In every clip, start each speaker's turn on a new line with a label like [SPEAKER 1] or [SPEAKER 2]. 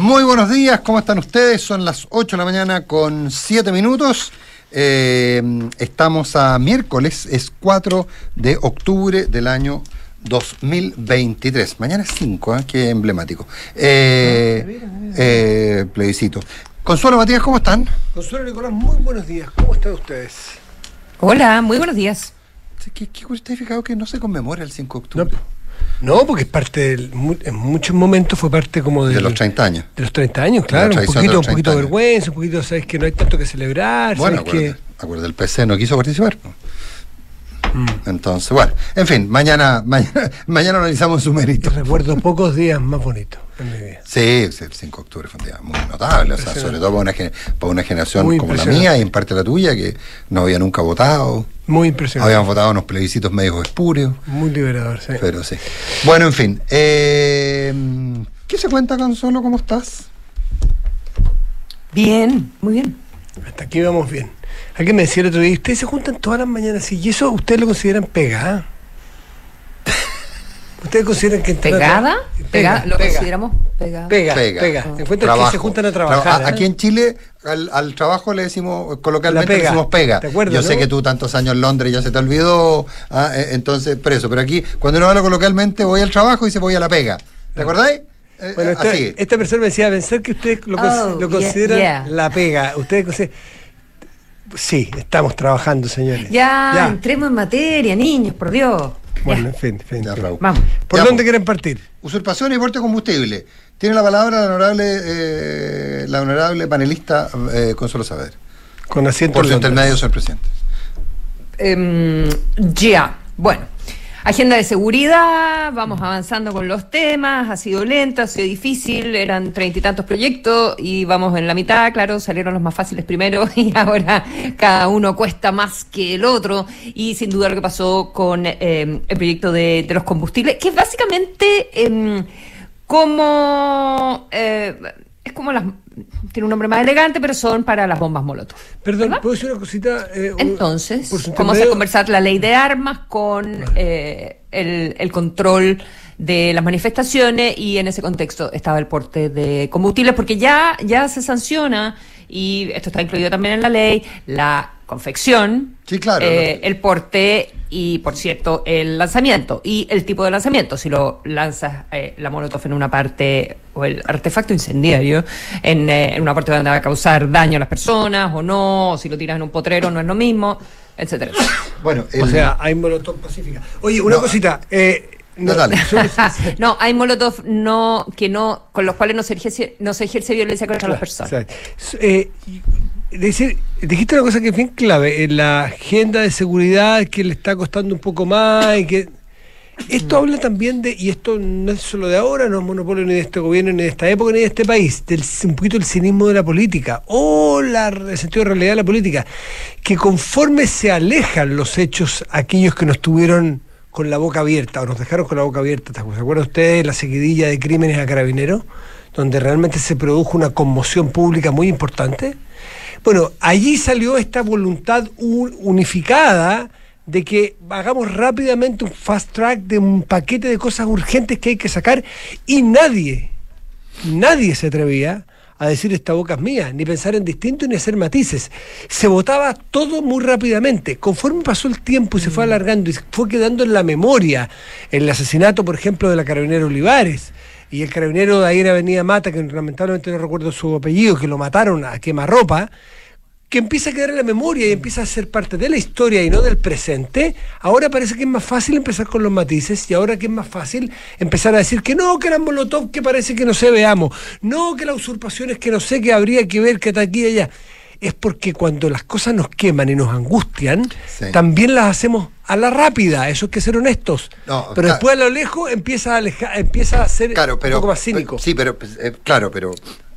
[SPEAKER 1] Muy buenos días, ¿cómo están ustedes? Son las 8 de la mañana con 7 minutos. Eh, estamos a miércoles, es 4 de octubre del año 2023. Mañana es 5, ¿eh? qué emblemático. Eh, eh, plebiscito. Consuelo Matías, ¿cómo están?
[SPEAKER 2] Consuelo Nicolás, muy buenos días. ¿Cómo están ustedes?
[SPEAKER 3] Hola, muy buenos días.
[SPEAKER 1] ¿Qué, qué ha fijado que no se conmemora el 5 de octubre?
[SPEAKER 2] No, porque es parte del, en muchos momentos fue parte como
[SPEAKER 1] de los 30 años.
[SPEAKER 2] de los 30 años, claro, un
[SPEAKER 1] de
[SPEAKER 2] poquito, un poquito
[SPEAKER 1] 30
[SPEAKER 2] de vergüenza, un poquito, sabes que no hay tanto que celebrar,
[SPEAKER 1] Bueno,
[SPEAKER 2] sabes que
[SPEAKER 1] acuérdate, acuérdate, el PC no quiso participar. ¿no?
[SPEAKER 2] Mm.
[SPEAKER 1] Entonces, bueno, en fin, mañana, mañana, mañana analizamos su mérito.
[SPEAKER 2] recuerdo pocos días más bonitos en mi vida.
[SPEAKER 1] Sí, sí, el 5 de octubre fue un día muy notable, o sea, sobre todo para una, gen- para una generación
[SPEAKER 2] Muy
[SPEAKER 1] como la mía y en parte la tuya, que no había nunca votado,
[SPEAKER 2] Muy impresionante,
[SPEAKER 1] habían votado unos plebiscitos medio espurios,
[SPEAKER 2] muy liberador, sí.
[SPEAKER 1] pero sí. Bueno, en fin, eh, ¿qué se cuenta, Consuelo? ¿Cómo estás?
[SPEAKER 3] Bien, muy bien.
[SPEAKER 2] Hasta aquí vamos bien. Alguien me decía el otro día, ustedes se juntan todas las mañanas y eso ustedes lo consideran pegada. ¿Ustedes consideran que
[SPEAKER 3] ¿Pegada?
[SPEAKER 2] Pega,
[SPEAKER 3] Pega, lo
[SPEAKER 2] pega.
[SPEAKER 3] consideramos pegada.
[SPEAKER 2] Pega,
[SPEAKER 1] Pega.
[SPEAKER 2] pega. Te encuentras que se juntan a
[SPEAKER 1] Tra-
[SPEAKER 2] trabajar.
[SPEAKER 1] a- Aquí
[SPEAKER 2] ¿eh?
[SPEAKER 1] en Chile al, al trabajo le decimos, coloquialmente le
[SPEAKER 2] pega.
[SPEAKER 1] decimos pega.
[SPEAKER 2] ¿Te acuerdas,
[SPEAKER 1] Yo
[SPEAKER 2] no?
[SPEAKER 1] sé que tú tantos años en Londres ya se te olvidó, ah, eh, entonces, por eso. Pero aquí, cuando uno habla coloquialmente, voy al trabajo y dice voy a la pega. ¿Te acordáis? Eh,
[SPEAKER 2] Bueno,
[SPEAKER 1] eh,
[SPEAKER 2] esta, persona me decía, pensar que ustedes lo,
[SPEAKER 3] Oh,
[SPEAKER 2] lo consideran
[SPEAKER 3] yeah.
[SPEAKER 2] la pega. Ustedes consideran... Sí, estamos trabajando, señores.
[SPEAKER 3] Ya, entremos en materia, niños, por Dios.
[SPEAKER 2] Bueno,
[SPEAKER 3] Ya,
[SPEAKER 2] en fin, en fin.
[SPEAKER 1] Ya, Raúl.
[SPEAKER 3] Vamos.
[SPEAKER 2] ¿Por
[SPEAKER 1] Ya,
[SPEAKER 2] dónde quieren partir?
[SPEAKER 1] Usurpación y porte de combustible. Tiene la palabra la honorable, eh, la honorable panelista eh, Consuelo Saber.
[SPEAKER 2] Con asiento
[SPEAKER 1] Por su intermedio, señor presidente.
[SPEAKER 3] Em, ya, bueno. Agenda de seguridad, vamos avanzando con los temas, ha sido lento, ha sido difícil, eran treinta y tantos proyectos y vamos en la mitad, claro, salieron los más fáciles primero y ahora cada uno cuesta más que el otro. Y sin duda lo que pasó con em, el proyecto de, los combustibles, que básicamente em, como... eh, es como las... Tiene un nombre más elegante, pero son para las bombas molotov.
[SPEAKER 2] Perdón,
[SPEAKER 3] ¿verdad?
[SPEAKER 2] ¿puedo decir una cosita? Eh,
[SPEAKER 3] Entonces, vamos a conversar la ley de armas con eh, el, el control de las manifestaciones y en ese contexto estaba el porte de combustibles porque ya, ya se sanciona y esto está incluido también en la ley, la confección,
[SPEAKER 1] Sí, claro.
[SPEAKER 3] eh, el porte y, por cierto, el lanzamiento y el tipo de lanzamiento. Si lo lanzas eh, la molotov en una parte o el artefacto incendiario en, eh, en una parte donde va a causar daño a las personas o no, o si lo tiras en un potrero no es lo mismo, etcétera.
[SPEAKER 1] Bueno,
[SPEAKER 2] O sea, hay molotov pacífica. Oye, una
[SPEAKER 1] No.
[SPEAKER 2] cosita. Eh, no,
[SPEAKER 1] Dale.
[SPEAKER 3] no, hay molotov no, que no, con los cuales no se ejerce, no se ejerce violencia contra las personas.
[SPEAKER 2] Eh, decir, dijiste una cosa que es bien clave, en la agenda de seguridad que le está costando un poco más y que esto habla también de, y esto no es solo de ahora, no es monopolio ni de este gobierno, ni de esta época, ni de este país, del, un poquito el cinismo de la política, o el sentido de realidad de la política, que conforme se alejan los hechos, aquellos que nos tuvieron con la boca abierta, o nos dejaron con la boca abierta, ¿se acuerdan ustedes de la seguidilla de crímenes a carabineros? Donde realmente se produjo una conmoción pública muy importante. Bueno, allí salió esta voluntad un- unificada de que hagamos rápidamente un fast track de un paquete de cosas urgentes que hay que sacar y nadie, nadie se atrevía a decir esta boca es mía, ni pensar en distinto ni hacer matices. Se votaba todo muy rápidamente. Conforme pasó el tiempo y se fue alargando y fue quedando en la memoria el asesinato, por ejemplo, de la carabinera Olivares y el carabinero de ahí en Avenida Mata, que lamentablemente no recuerdo su apellido, que lo mataron a quemarropa, que empieza a quedar en la memoria y empieza a ser parte de la historia y no del presente, ahora parece que es más fácil empezar con los matices y ahora que es más fácil empezar a decir que no, que eran molotov, que parece que no se veamos, no, que la usurpación es que no sé, que habría que ver que está aquí y allá. Es porque cuando las cosas nos queman y nos angustian,
[SPEAKER 1] Sí.
[SPEAKER 2] también las hacemos a la rápida, eso hay que ser honestos.
[SPEAKER 1] No,
[SPEAKER 2] pero después a lo lejos empieza a, empieza a ser
[SPEAKER 1] Claro, pero.
[SPEAKER 2] un poco más cínico.
[SPEAKER 1] Sí, pero. eh, claro, pero.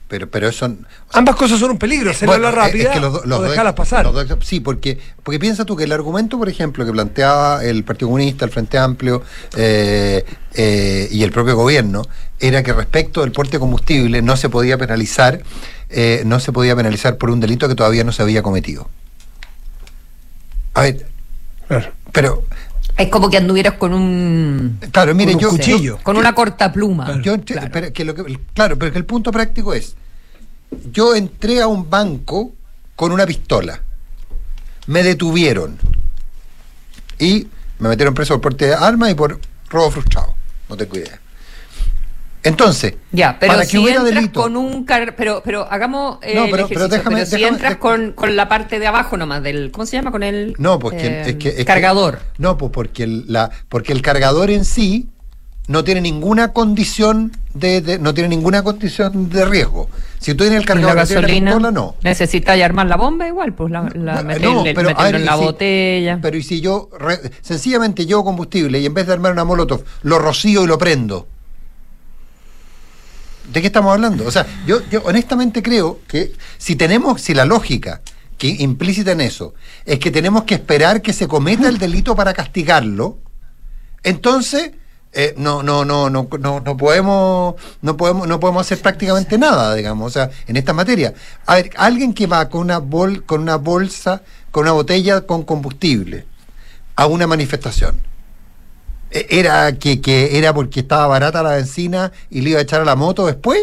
[SPEAKER 1] Pero, pero eso.
[SPEAKER 2] Ambas cosas son un peligro, hacerlo a la
[SPEAKER 1] es-
[SPEAKER 2] rápida
[SPEAKER 1] es que los los
[SPEAKER 2] o dejarlas pasar.
[SPEAKER 1] los sí, porque, porque piensa tú que el argumento, por ejemplo, que planteaba el Partido Comunista, el Frente Amplio eh, eh, y el propio gobierno, era que respecto del porte de combustible no se podía penalizar, eh, no se podía penalizar por un delito que todavía no se había cometido. A ver,
[SPEAKER 2] Claro.
[SPEAKER 1] pero
[SPEAKER 3] Es como que anduvieras con un
[SPEAKER 1] Claro, mire,
[SPEAKER 2] Con un
[SPEAKER 1] yo.
[SPEAKER 2] cuchillo.
[SPEAKER 3] con una corta pluma.
[SPEAKER 1] Yo
[SPEAKER 3] Claro.
[SPEAKER 1] pero que lo que- claro, pero que el punto práctico es, yo entré a un banco con una pistola, me detuvieron y me metieron preso por porte de armas y por robo frustrado, no tengo idea. Entonces,
[SPEAKER 3] Ya, pero
[SPEAKER 1] para que
[SPEAKER 3] si
[SPEAKER 1] hubiera
[SPEAKER 3] entras
[SPEAKER 1] delito,
[SPEAKER 3] con un car pero pero hagamos eh,
[SPEAKER 1] No,
[SPEAKER 3] el
[SPEAKER 1] pero- pero déjame-
[SPEAKER 3] pero si
[SPEAKER 1] déjame-
[SPEAKER 3] entras
[SPEAKER 1] déjame-
[SPEAKER 3] con, con la parte de abajo nomás del ¿cómo se llama? con el
[SPEAKER 1] no, pues
[SPEAKER 3] eh,
[SPEAKER 1] es que, es que-
[SPEAKER 3] cargador.
[SPEAKER 1] no, pues porque el, la, porque el cargador en sí no tiene ninguna condición de, de- no tiene ninguna condición de riesgo. Si tú tienes el cargador
[SPEAKER 3] la
[SPEAKER 1] tiene la
[SPEAKER 3] gasolina
[SPEAKER 1] pistola, no.
[SPEAKER 3] necesitas armar la bomba igual, pues la, la meterle-
[SPEAKER 1] no, pero, ver,
[SPEAKER 3] en la
[SPEAKER 1] si-
[SPEAKER 3] botella.
[SPEAKER 1] Pero y si yo re- sencillamente llevo combustible y en vez de armar una molotov lo rocío y lo prendo. ¿De qué estamos hablando? O sea, yo, honestamente creo que si tenemos, si la lógica que implícita en eso es que tenemos que esperar que se cometa el delito para castigarlo, entonces eh, no, no, no, no, no, no podemos, no podemos, no podemos hacer prácticamente nada, digamos, o sea, en esta materia. A ver, alguien que va con una bol, con una bolsa, con una botella con combustible a una manifestación. ¿E- ¿Era que, que era porque estaba barata la benzina y le iba a echar a la moto después?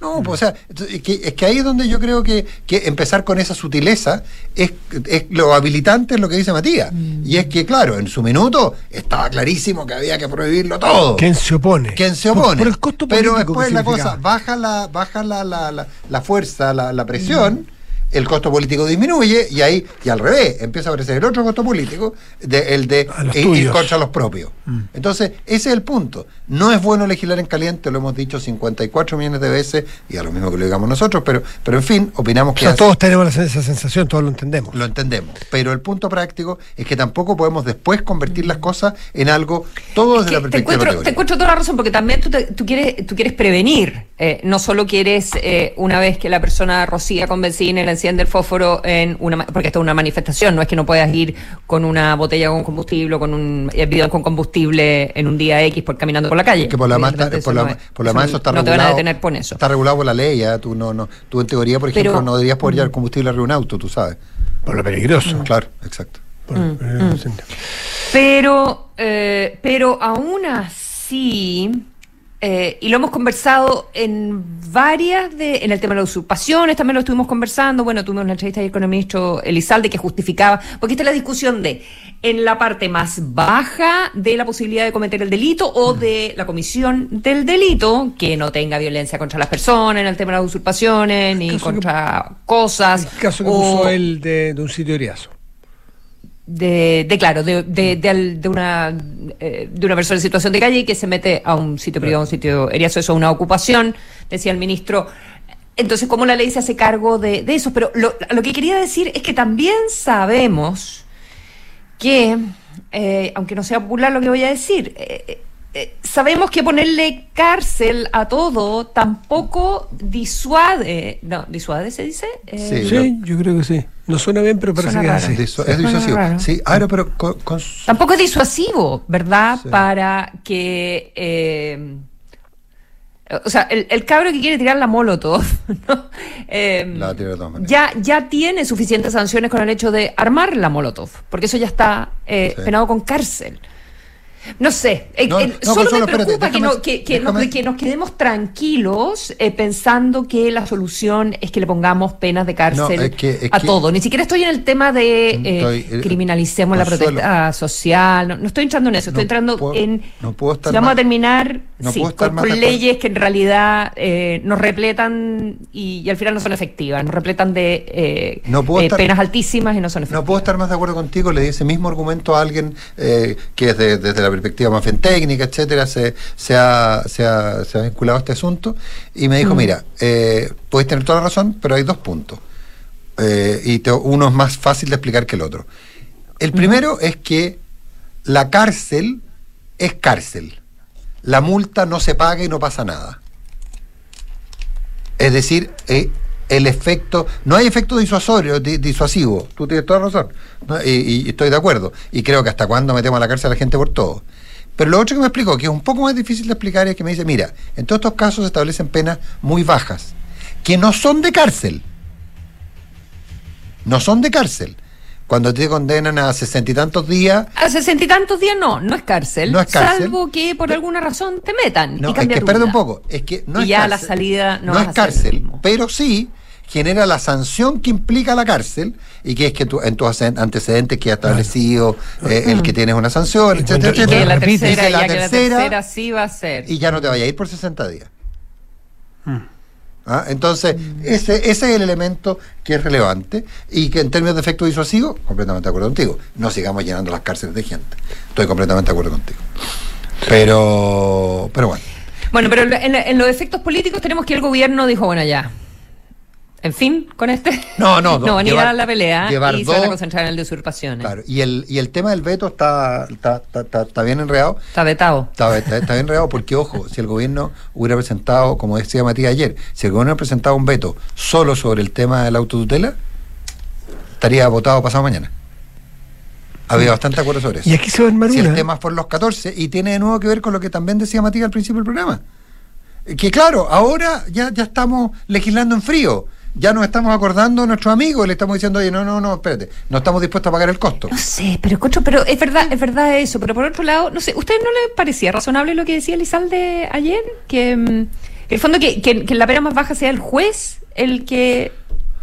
[SPEAKER 1] No, pues, o sea, es que, es que ahí es donde yo creo que, que empezar con esa sutileza es, es lo habilitante es lo que dice Matías. Y es que, claro, en su minuto estaba clarísimo que había que prohibirlo todo.
[SPEAKER 2] ¿Quién se opone?
[SPEAKER 1] ¿Quién se
[SPEAKER 2] Por-
[SPEAKER 1] opone?
[SPEAKER 2] Por, el costo
[SPEAKER 1] Pero después la cosa, baja la, baja la, la, la, la fuerza, la, la presión, el costo político disminuye y ahí, y al revés, empieza a aparecer el otro costo político, de, el de
[SPEAKER 2] A los
[SPEAKER 1] ir- contra los propios. Entonces, ese es el punto. No es bueno legislar en caliente, lo hemos dicho 54 millones de veces, y a lo mismo que lo digamos nosotros, pero, pero en fin, opinamos
[SPEAKER 2] O
[SPEAKER 1] que
[SPEAKER 2] sea,
[SPEAKER 1] así-
[SPEAKER 2] todos tenemos esa sensación, todos lo entendemos.
[SPEAKER 1] lo entendemos. Pero el punto práctico es que tampoco podemos después convertir las cosas en algo todo
[SPEAKER 3] Es
[SPEAKER 1] desde
[SPEAKER 3] que
[SPEAKER 1] la
[SPEAKER 3] te,
[SPEAKER 1] perspectiva
[SPEAKER 3] encuentro,
[SPEAKER 1] teórica.
[SPEAKER 3] te encuentro toda la razón, porque también tú, te- tú quieres, tú quieres prevenir. eh, no solo quieres, eh, una vez que la persona rocía con benzina le enciende el fósforo en una. Porque esto es una manifestación, no es que no puedas ir con una botella con combustible o con un eh, bidón con combustible en un día X por caminando por la calle.
[SPEAKER 1] que por lo demás, está-
[SPEAKER 3] Evidentemente
[SPEAKER 1] por lo,
[SPEAKER 3] eso no es-
[SPEAKER 1] por lo demás eso está
[SPEAKER 3] no te
[SPEAKER 1] regulado.
[SPEAKER 3] van a detener por eso.
[SPEAKER 1] Está regulado por la ley, ya. Tú, no, no, tú en teoría, por ejemplo,
[SPEAKER 3] Pero-
[SPEAKER 1] no deberías poder llevar combustible arriba de un auto, tú sabes.
[SPEAKER 2] Por lo peligroso.
[SPEAKER 1] Claro, exacto.
[SPEAKER 2] Por peligroso.
[SPEAKER 3] Pero, eh, pero aún así, eh, y lo hemos conversado en varias de, en el tema de las usurpaciones, también lo estuvimos conversando, bueno, tuvimos una entrevista ayer con el ministro Elizalde que justificaba, porque esta es la discusión de, en la parte más baja de la posibilidad de cometer el delito o de la comisión del delito, que no tenga violencia contra las personas en el tema de las usurpaciones, ni
[SPEAKER 2] que-
[SPEAKER 3] contra cosas.
[SPEAKER 2] El caso que
[SPEAKER 3] o-
[SPEAKER 2] puso él de, de un sitio.
[SPEAKER 3] De, de claro, de, de, de, una eh, de una persona en situación de calle que se mete a un sitio privado, a un sitio eriazo, eso es una ocupación, decía el ministro. Entonces, ¿cómo la ley se hace cargo de, de eso? Pero lo, lo que quería decir es que también sabemos que, eh, aunque no sea popular lo que voy a decir, eh, eh, sabemos que ponerle cárcel a todo tampoco disuade, no, disuade se dice. Eh,
[SPEAKER 1] Sí.
[SPEAKER 2] Sí, yo creo que sí. No suena bien, pero parece
[SPEAKER 3] Suena
[SPEAKER 2] que es
[SPEAKER 3] raro.
[SPEAKER 2] así.
[SPEAKER 1] Disu- es
[SPEAKER 3] Suena
[SPEAKER 1] disuasivo. Sí, ahora, pero con,
[SPEAKER 3] Tampoco es disuasivo, ¿verdad?
[SPEAKER 1] Sí.
[SPEAKER 3] Para que. eh, o sea, el, el cabro que quiere tirar la molotov, ¿no? Eh,
[SPEAKER 1] La de todas maneras.
[SPEAKER 3] ya, ya tiene suficientes sanciones con el hecho de armar la molotov, porque eso ya está eh,
[SPEAKER 1] Sí.
[SPEAKER 3] penado con cárcel. No sé, eh,
[SPEAKER 1] No,
[SPEAKER 3] eh,
[SPEAKER 1] no,
[SPEAKER 3] solo
[SPEAKER 1] Consuelo,
[SPEAKER 3] me preocupa que,
[SPEAKER 1] déjame-
[SPEAKER 3] que, que nos, que nos quedemos tranquilos eh, pensando que la solución es que le pongamos penas de cárcel
[SPEAKER 1] No, es que- es
[SPEAKER 3] a todo. Ni siquiera estoy en el tema de eh,
[SPEAKER 1] Estoy, eh,
[SPEAKER 3] criminalicemos la
[SPEAKER 1] Consuelo.
[SPEAKER 3] protesta social. No, estoy entrando en eso, estoy entrando
[SPEAKER 1] puedo-
[SPEAKER 3] en...
[SPEAKER 1] no puedo estar
[SPEAKER 3] si vamos
[SPEAKER 1] más-
[SPEAKER 3] a terminar sí, con, leyes que en realidad eh, nos repletan y, y al final no son efectivas, nos repletan de eh, eh,
[SPEAKER 1] estar-
[SPEAKER 3] penas altísimas y no son efectivas.
[SPEAKER 1] No puedo estar más de acuerdo contigo, le di ese mismo argumento a alguien eh, que desde, desde la perspectiva más bien técnica, etcétera, se, se, ha, se, ha, se ha vinculado a este asunto y me dijo, mira, eh, puedes tener toda la razón, pero hay dos puntos. Eh, y te- uno es más fácil de explicar que el otro. El primero es que la cárcel es cárcel. La multa no se paga y no pasa nada. Es decir, eh, el efecto, no hay efecto disuasorio, di- disuasivo, tú tienes toda razón, ¿no? y, y estoy de acuerdo, y creo que hasta cuándo metemos a la cárcel a la gente por todo. Pero lo otro que me explicó, que es un poco más difícil de explicar, es que me dice, mira, en todos estos casos se establecen penas muy bajas, que no son de cárcel, no son de cárcel, cuando te condenan a sesenta y tantos días.
[SPEAKER 3] A sesenta y tantos días no, no es cárcel.
[SPEAKER 1] No es cárcel.
[SPEAKER 3] Salvo que por alguna razón te metan.
[SPEAKER 1] No,
[SPEAKER 3] y
[SPEAKER 1] es que espérate un poco. Es que no
[SPEAKER 3] Y
[SPEAKER 1] es
[SPEAKER 3] ya la salida no
[SPEAKER 1] no es cárcel, pero sí genera la sanción que implica la cárcel y que es que tú, en tus antecedentes que ha establecido eh, el que tienes una sanción,
[SPEAKER 2] Y
[SPEAKER 1] etcétera,
[SPEAKER 2] cuando-
[SPEAKER 3] Y que
[SPEAKER 1] etcétera.
[SPEAKER 3] la
[SPEAKER 2] Repite,
[SPEAKER 3] tercera,
[SPEAKER 1] que la
[SPEAKER 3] ya que la
[SPEAKER 1] tercera-
[SPEAKER 3] tercera sí va a ser.
[SPEAKER 1] y ya no te vaya a ir por 60 días.
[SPEAKER 2] Mm.
[SPEAKER 1] ¿Ah? Entonces, ese, ese es el elemento que es relevante y que en términos de efecto disuasivo, completamente de acuerdo contigo. No sigamos llenando las cárceles de gente. Estoy completamente de acuerdo contigo. Pero, pero bueno.
[SPEAKER 3] Bueno, pero en, en los efectos políticos tenemos que el gobierno dijo, bueno, ya. En fin, con este.
[SPEAKER 1] No, no,
[SPEAKER 3] no van a ir a la pelea y se van a concentrar en el de usurpaciones.
[SPEAKER 1] Claro, y el, y el tema del veto está, está, está, está- está bien enredado.
[SPEAKER 3] Está vetado.
[SPEAKER 1] Está, está- está bien enredado porque, ojo, si el gobierno hubiera presentado, como decía Matías ayer, si el gobierno hubiera presentado un veto solo sobre el tema de la autotutela, estaría votado pasado mañana. Había bastante acuerdo sobre eso.
[SPEAKER 2] Y aquí se va a armar
[SPEAKER 1] Si el tema es por los 14 y tiene de nuevo que ver con lo que también decía Matías al principio del programa. Que claro, ahora ya, ya estamos legislando en frío. Ya nos estamos acordando a nuestros amigos, le estamos diciendo, oye, no, no, no, espérate, no estamos dispuestos a pagar el costo.
[SPEAKER 3] No sé, pero Cocho, pero es verdad, es verdad eso. Pero por otro lado, no sé, ¿usted no le parecía razonable lo que decía Lizalde ayer? Que mm, en el fondo que, que, que la pena más baja sea el juez el que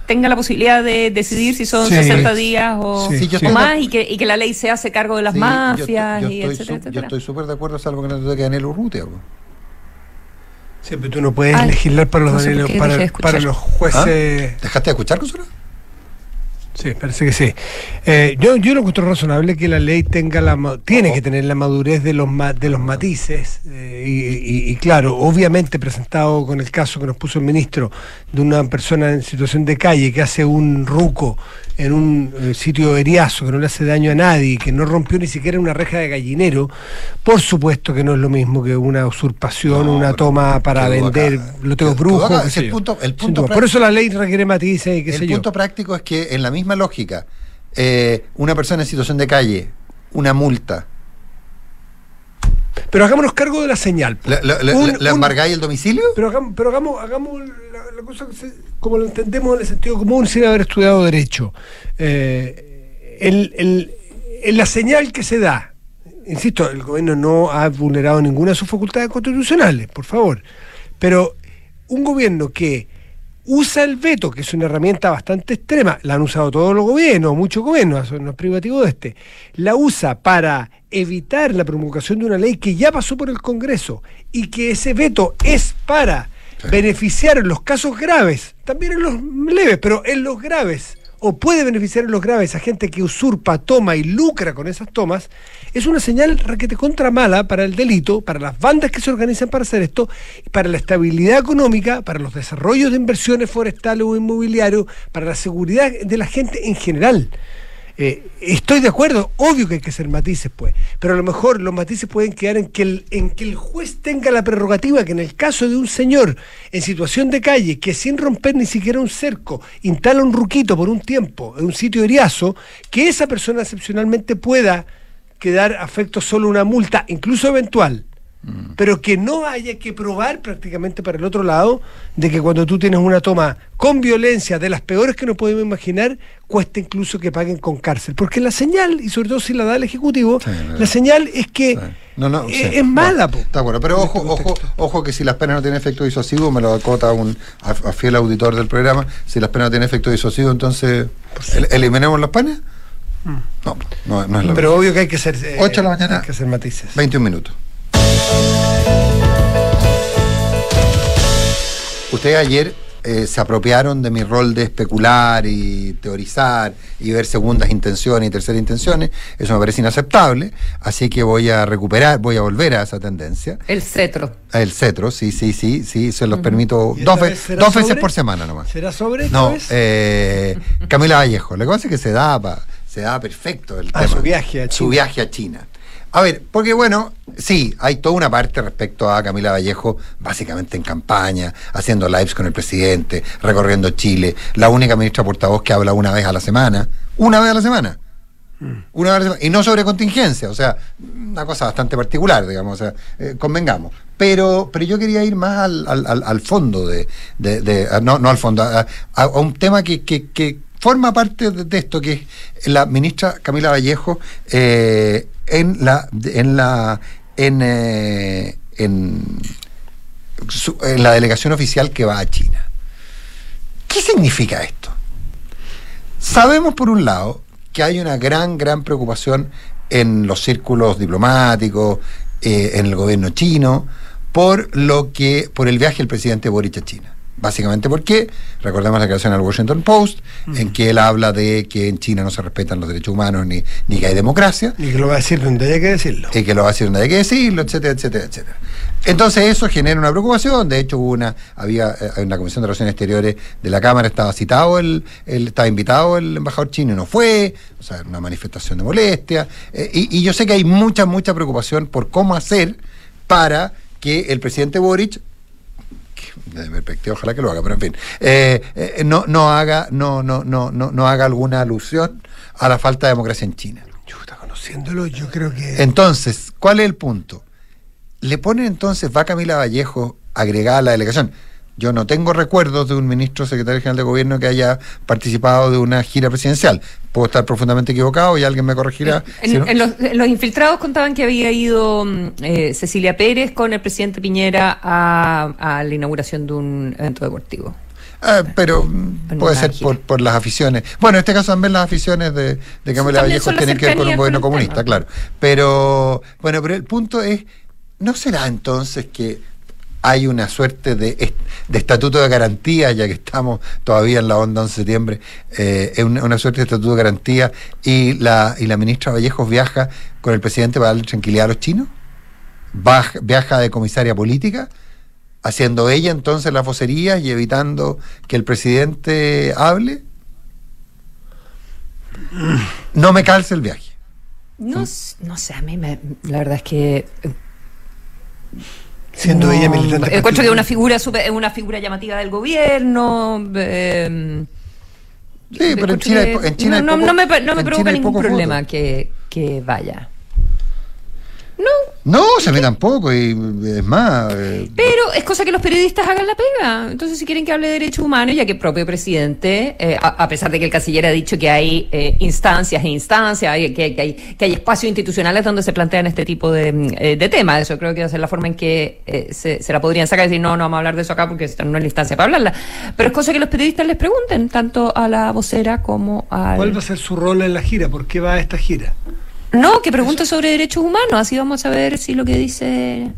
[SPEAKER 3] tenga la posibilidad de decidir si son
[SPEAKER 2] Sí.
[SPEAKER 3] 60 días o,
[SPEAKER 2] Sí,
[SPEAKER 1] Sí, yo
[SPEAKER 3] o
[SPEAKER 1] estoy
[SPEAKER 3] más
[SPEAKER 1] de-
[SPEAKER 3] y que, y que la ley se hace cargo de las
[SPEAKER 1] Sí, yo
[SPEAKER 3] mafias y etcétera,
[SPEAKER 1] su- yo
[SPEAKER 3] etcétera.
[SPEAKER 1] estoy súper de acuerdo, salvo que no te toque Daniel Urrutia. Po.
[SPEAKER 2] Siempre tú no puedes
[SPEAKER 3] Ay,
[SPEAKER 2] legislar para los,
[SPEAKER 3] no sé
[SPEAKER 2] para los jueces.
[SPEAKER 1] ¿Ah? ¿Dejaste de escuchar, Consuelo?
[SPEAKER 2] Sí, parece que sí. Eh, yo, yo lo encuentro razonable que la ley tenga la tiene que tener la madurez de los ma- de los matices eh, y, y- y claro, obviamente presentado con el caso que nos puso el ministro de una persona en situación de calle que hace un ruco en un eh, sitio eriazo que no le hace daño a nadie, que no rompió ni siquiera una reja de gallinero, por supuesto que no es lo mismo que una usurpación,
[SPEAKER 1] No,
[SPEAKER 2] una toma para vender
[SPEAKER 1] acá.
[SPEAKER 2] loteos brujos.
[SPEAKER 1] acá. el punto- el punto
[SPEAKER 2] Por eso la ley requiere matices y qué sé
[SPEAKER 1] El
[SPEAKER 2] yo.
[SPEAKER 1] punto práctico es que, en la misma lógica, eh, una persona en situación de calle, una multa,
[SPEAKER 2] Pero hagámonos cargo de la señal.
[SPEAKER 1] ¿le, le- le-
[SPEAKER 2] Un-
[SPEAKER 1] le
[SPEAKER 2] un-
[SPEAKER 1] embargáis el domicilio?
[SPEAKER 2] Pero hagamos, pero hagamos, hagamos la, la cosa que se- como lo entendemos en el sentido común sin haber estudiado derecho. Eh, el- el- en la señal que se da, insisto, el gobierno no ha vulnerado ninguna de sus facultades constitucionales, por favor, pero un gobierno que usa el veto, que es una herramienta bastante extrema, la han usado todos los gobiernos, muchos gobiernos, no es privativo de este, la usa para evitar la promulgación de una ley que ya pasó por el Congreso y que ese veto es para beneficiar en los casos graves, también en los leves, pero en los graves, o puede beneficiar en los graves a gente que usurpa, toma y lucra con esas tomas, es una señal requete contra mala para el delito, para las bandas que se organizan para hacer esto, para la estabilidad económica, para los desarrollos de inversiones forestales o inmobiliarios, para la seguridad de la gente en general. Eh, estoy de acuerdo, obvio que hay que hacer matices, pues, pero a lo mejor los matices pueden quedar en que, el, en que el juez tenga la prerrogativa que en el caso de un señor en situación de calle que sin romper ni siquiera un cerco instala un ruquito por un tiempo en un sitio eriazo, que esa persona excepcionalmente pueda quedar afecto solo una multa, incluso eventual, pero que no haya que probar prácticamente para el otro lado de que cuando tú tienes una toma con violencia de las peores que nos podemos imaginar, cuesta incluso que paguen con cárcel. Porque la señal, y sobre todo si la da el Ejecutivo,
[SPEAKER 1] Sí,
[SPEAKER 2] la señal es que
[SPEAKER 1] Sí. No, no,
[SPEAKER 2] es,
[SPEAKER 1] sí.
[SPEAKER 2] es mala. po.
[SPEAKER 1] Está bueno, pero ojo,
[SPEAKER 2] este
[SPEAKER 1] ojo, ojo que si las penas no tienen efecto disuasivo, me lo acota un a, a fiel auditor del programa, si las penas no tienen efecto disuasivo, entonces ¿el- eliminemos las penas? No, no, no es la
[SPEAKER 2] Pero obvio que hay que hacer, eh,
[SPEAKER 1] Ocho de la mañana.
[SPEAKER 2] hay que hacer matices.
[SPEAKER 1] 21 minutos. Ustedes ayer eh, se apropiaron de mi rol de especular y teorizar y ver segundas intenciones y terceras intenciones. Eso me parece inaceptable. Así que voy a recuperar, voy a volver a esa tendencia.
[SPEAKER 3] El cetro.
[SPEAKER 1] El cetro, sí, sí, sí, sí, se los permito
[SPEAKER 2] ¿Y esta
[SPEAKER 1] dos, ve- dos veces
[SPEAKER 2] sobre?
[SPEAKER 1] por semana nomás.
[SPEAKER 2] ¿Será sobre
[SPEAKER 1] No, eh, Camila Vallejo. Lo que pasa es que se da, pa- se da perfecto el
[SPEAKER 2] Ah,
[SPEAKER 1] tema.
[SPEAKER 2] su viaje a
[SPEAKER 1] Su
[SPEAKER 2] China.
[SPEAKER 1] viaje a China. A ver, porque bueno, sí, hay toda una parte respecto a Camila Vallejo, básicamente en campaña, haciendo lives con el presidente, recorriendo Chile, la única ministra portavoz que habla una vez a la semana, una vez a la semana. Una vez a la semana, y no sobre contingencia, o sea, una cosa bastante particular, digamos, o sea, eh, convengamos. Pero, pero yo quería ir más al, al, al- al fondo de, de- de- a- no, no al fondo, a, a- a un tema que, que, que forma parte de, esto que es la ministra Camila Vallejo eh, en la en la en, eh, en, la delegación oficial que va a China. ¿Qué significa esto? Sabemos por un lado que hay una gran, gran preocupación en los círculos diplomáticos, eh, en el gobierno chino, por lo que, por el viaje del presidente Boric a China. Básicamente porque, recordemos la declaración al Washington Post, en que él habla de que en China no se respetan los derechos humanos ni, ni que hay democracia.
[SPEAKER 2] Y que lo va a decir donde haya que decirlo.
[SPEAKER 1] Y que lo va a decir donde haya que decirlo, etcétera, etcétera, etcétera. Entonces eso genera una preocupación. De hecho, hubo una, había eh, en la Comisión de Relaciones Exteriores de la Cámara estaba citado el, el estaba invitado el embajador chino y no fue, o sea, una manifestación de molestia. Eh, y, y yo sé que hay mucha, mucha preocupación por cómo hacer para que el presidente Boric de perspectiva, ojalá que lo haga, pero en fin, eh, eh, no, no, haga, no, no, no, no, no haga alguna alusión a la falta de democracia en China.
[SPEAKER 2] Chuta, conociéndolo, yo creo que.
[SPEAKER 1] Entonces, ¿cuál es el punto? Le ponen entonces, va Camila Vallejo agregada a la delegación. Yo no tengo recuerdos de un ministro secretario general de gobierno que haya participado de una gira presidencial. Puedo estar profundamente equivocado y alguien me corregirá.
[SPEAKER 3] En,
[SPEAKER 1] si no-
[SPEAKER 3] en los, en los infiltrados contaban que había ido mm, eh, Cecilia Pérez con el presidente Piñera a, a la inauguración de un evento deportivo.
[SPEAKER 1] Ah, pero mm, puede ser por, las aficiones. Bueno, en este caso también las aficiones de, de Camila Vallejo tienen que ver con un gobierno comunista,
[SPEAKER 3] tema.
[SPEAKER 1] claro. Pero, bueno, pero el punto es, ¿no será entonces que hay una suerte de, est- de estatuto de garantía, ya que estamos todavía en la onda 11 de septiembre, eh, una, suerte de estatuto de garantía y la, y la ministra Vallejos viaja con el presidente para darle tranquilidad a los chinos? Viaja de comisaria política? haciendo ella entonces las vocerías y evitando que el presidente hable? No me calce el viaje.
[SPEAKER 3] No, no sé, a mí me, la verdad es que... eh,
[SPEAKER 2] Siendo
[SPEAKER 3] no,
[SPEAKER 2] ella militante.
[SPEAKER 3] Encuentro que es una figura, super- es una figura llamativa del gobierno. eh,
[SPEAKER 1] Sí, pero en China hay
[SPEAKER 3] que-
[SPEAKER 1] en China hay
[SPEAKER 3] no, no,
[SPEAKER 1] poco-
[SPEAKER 3] no me, pa- no me provoca
[SPEAKER 1] hay
[SPEAKER 3] ningún problema que, que vaya. No,
[SPEAKER 1] No, se me tampoco, y es más. eh,
[SPEAKER 3] Pero es cosa que los periodistas hagan la pega. Entonces, si quieren que hable de derechos humanos, ya que el propio presidente, eh, a, a pesar de que el canciller ha dicho que hay eh, instancias e instancias, hay- que, que hay, que hay espacios institucionales donde se plantean este tipo de, mm, eh, de temas. Eso creo que esa es la forma en que eh, se, se la podrían sacar y decir, no, no vamos a hablar de eso acá porque esta no es la instancia para hablarla. Pero es cosa que los periodistas les pregunten, tanto a la vocera como al...
[SPEAKER 2] ¿Cuál va a ser su rol en la gira? ¿Por qué va a esta gira?
[SPEAKER 3] No, que pregunte sobre derechos humanos, así vamos a ver si lo que dice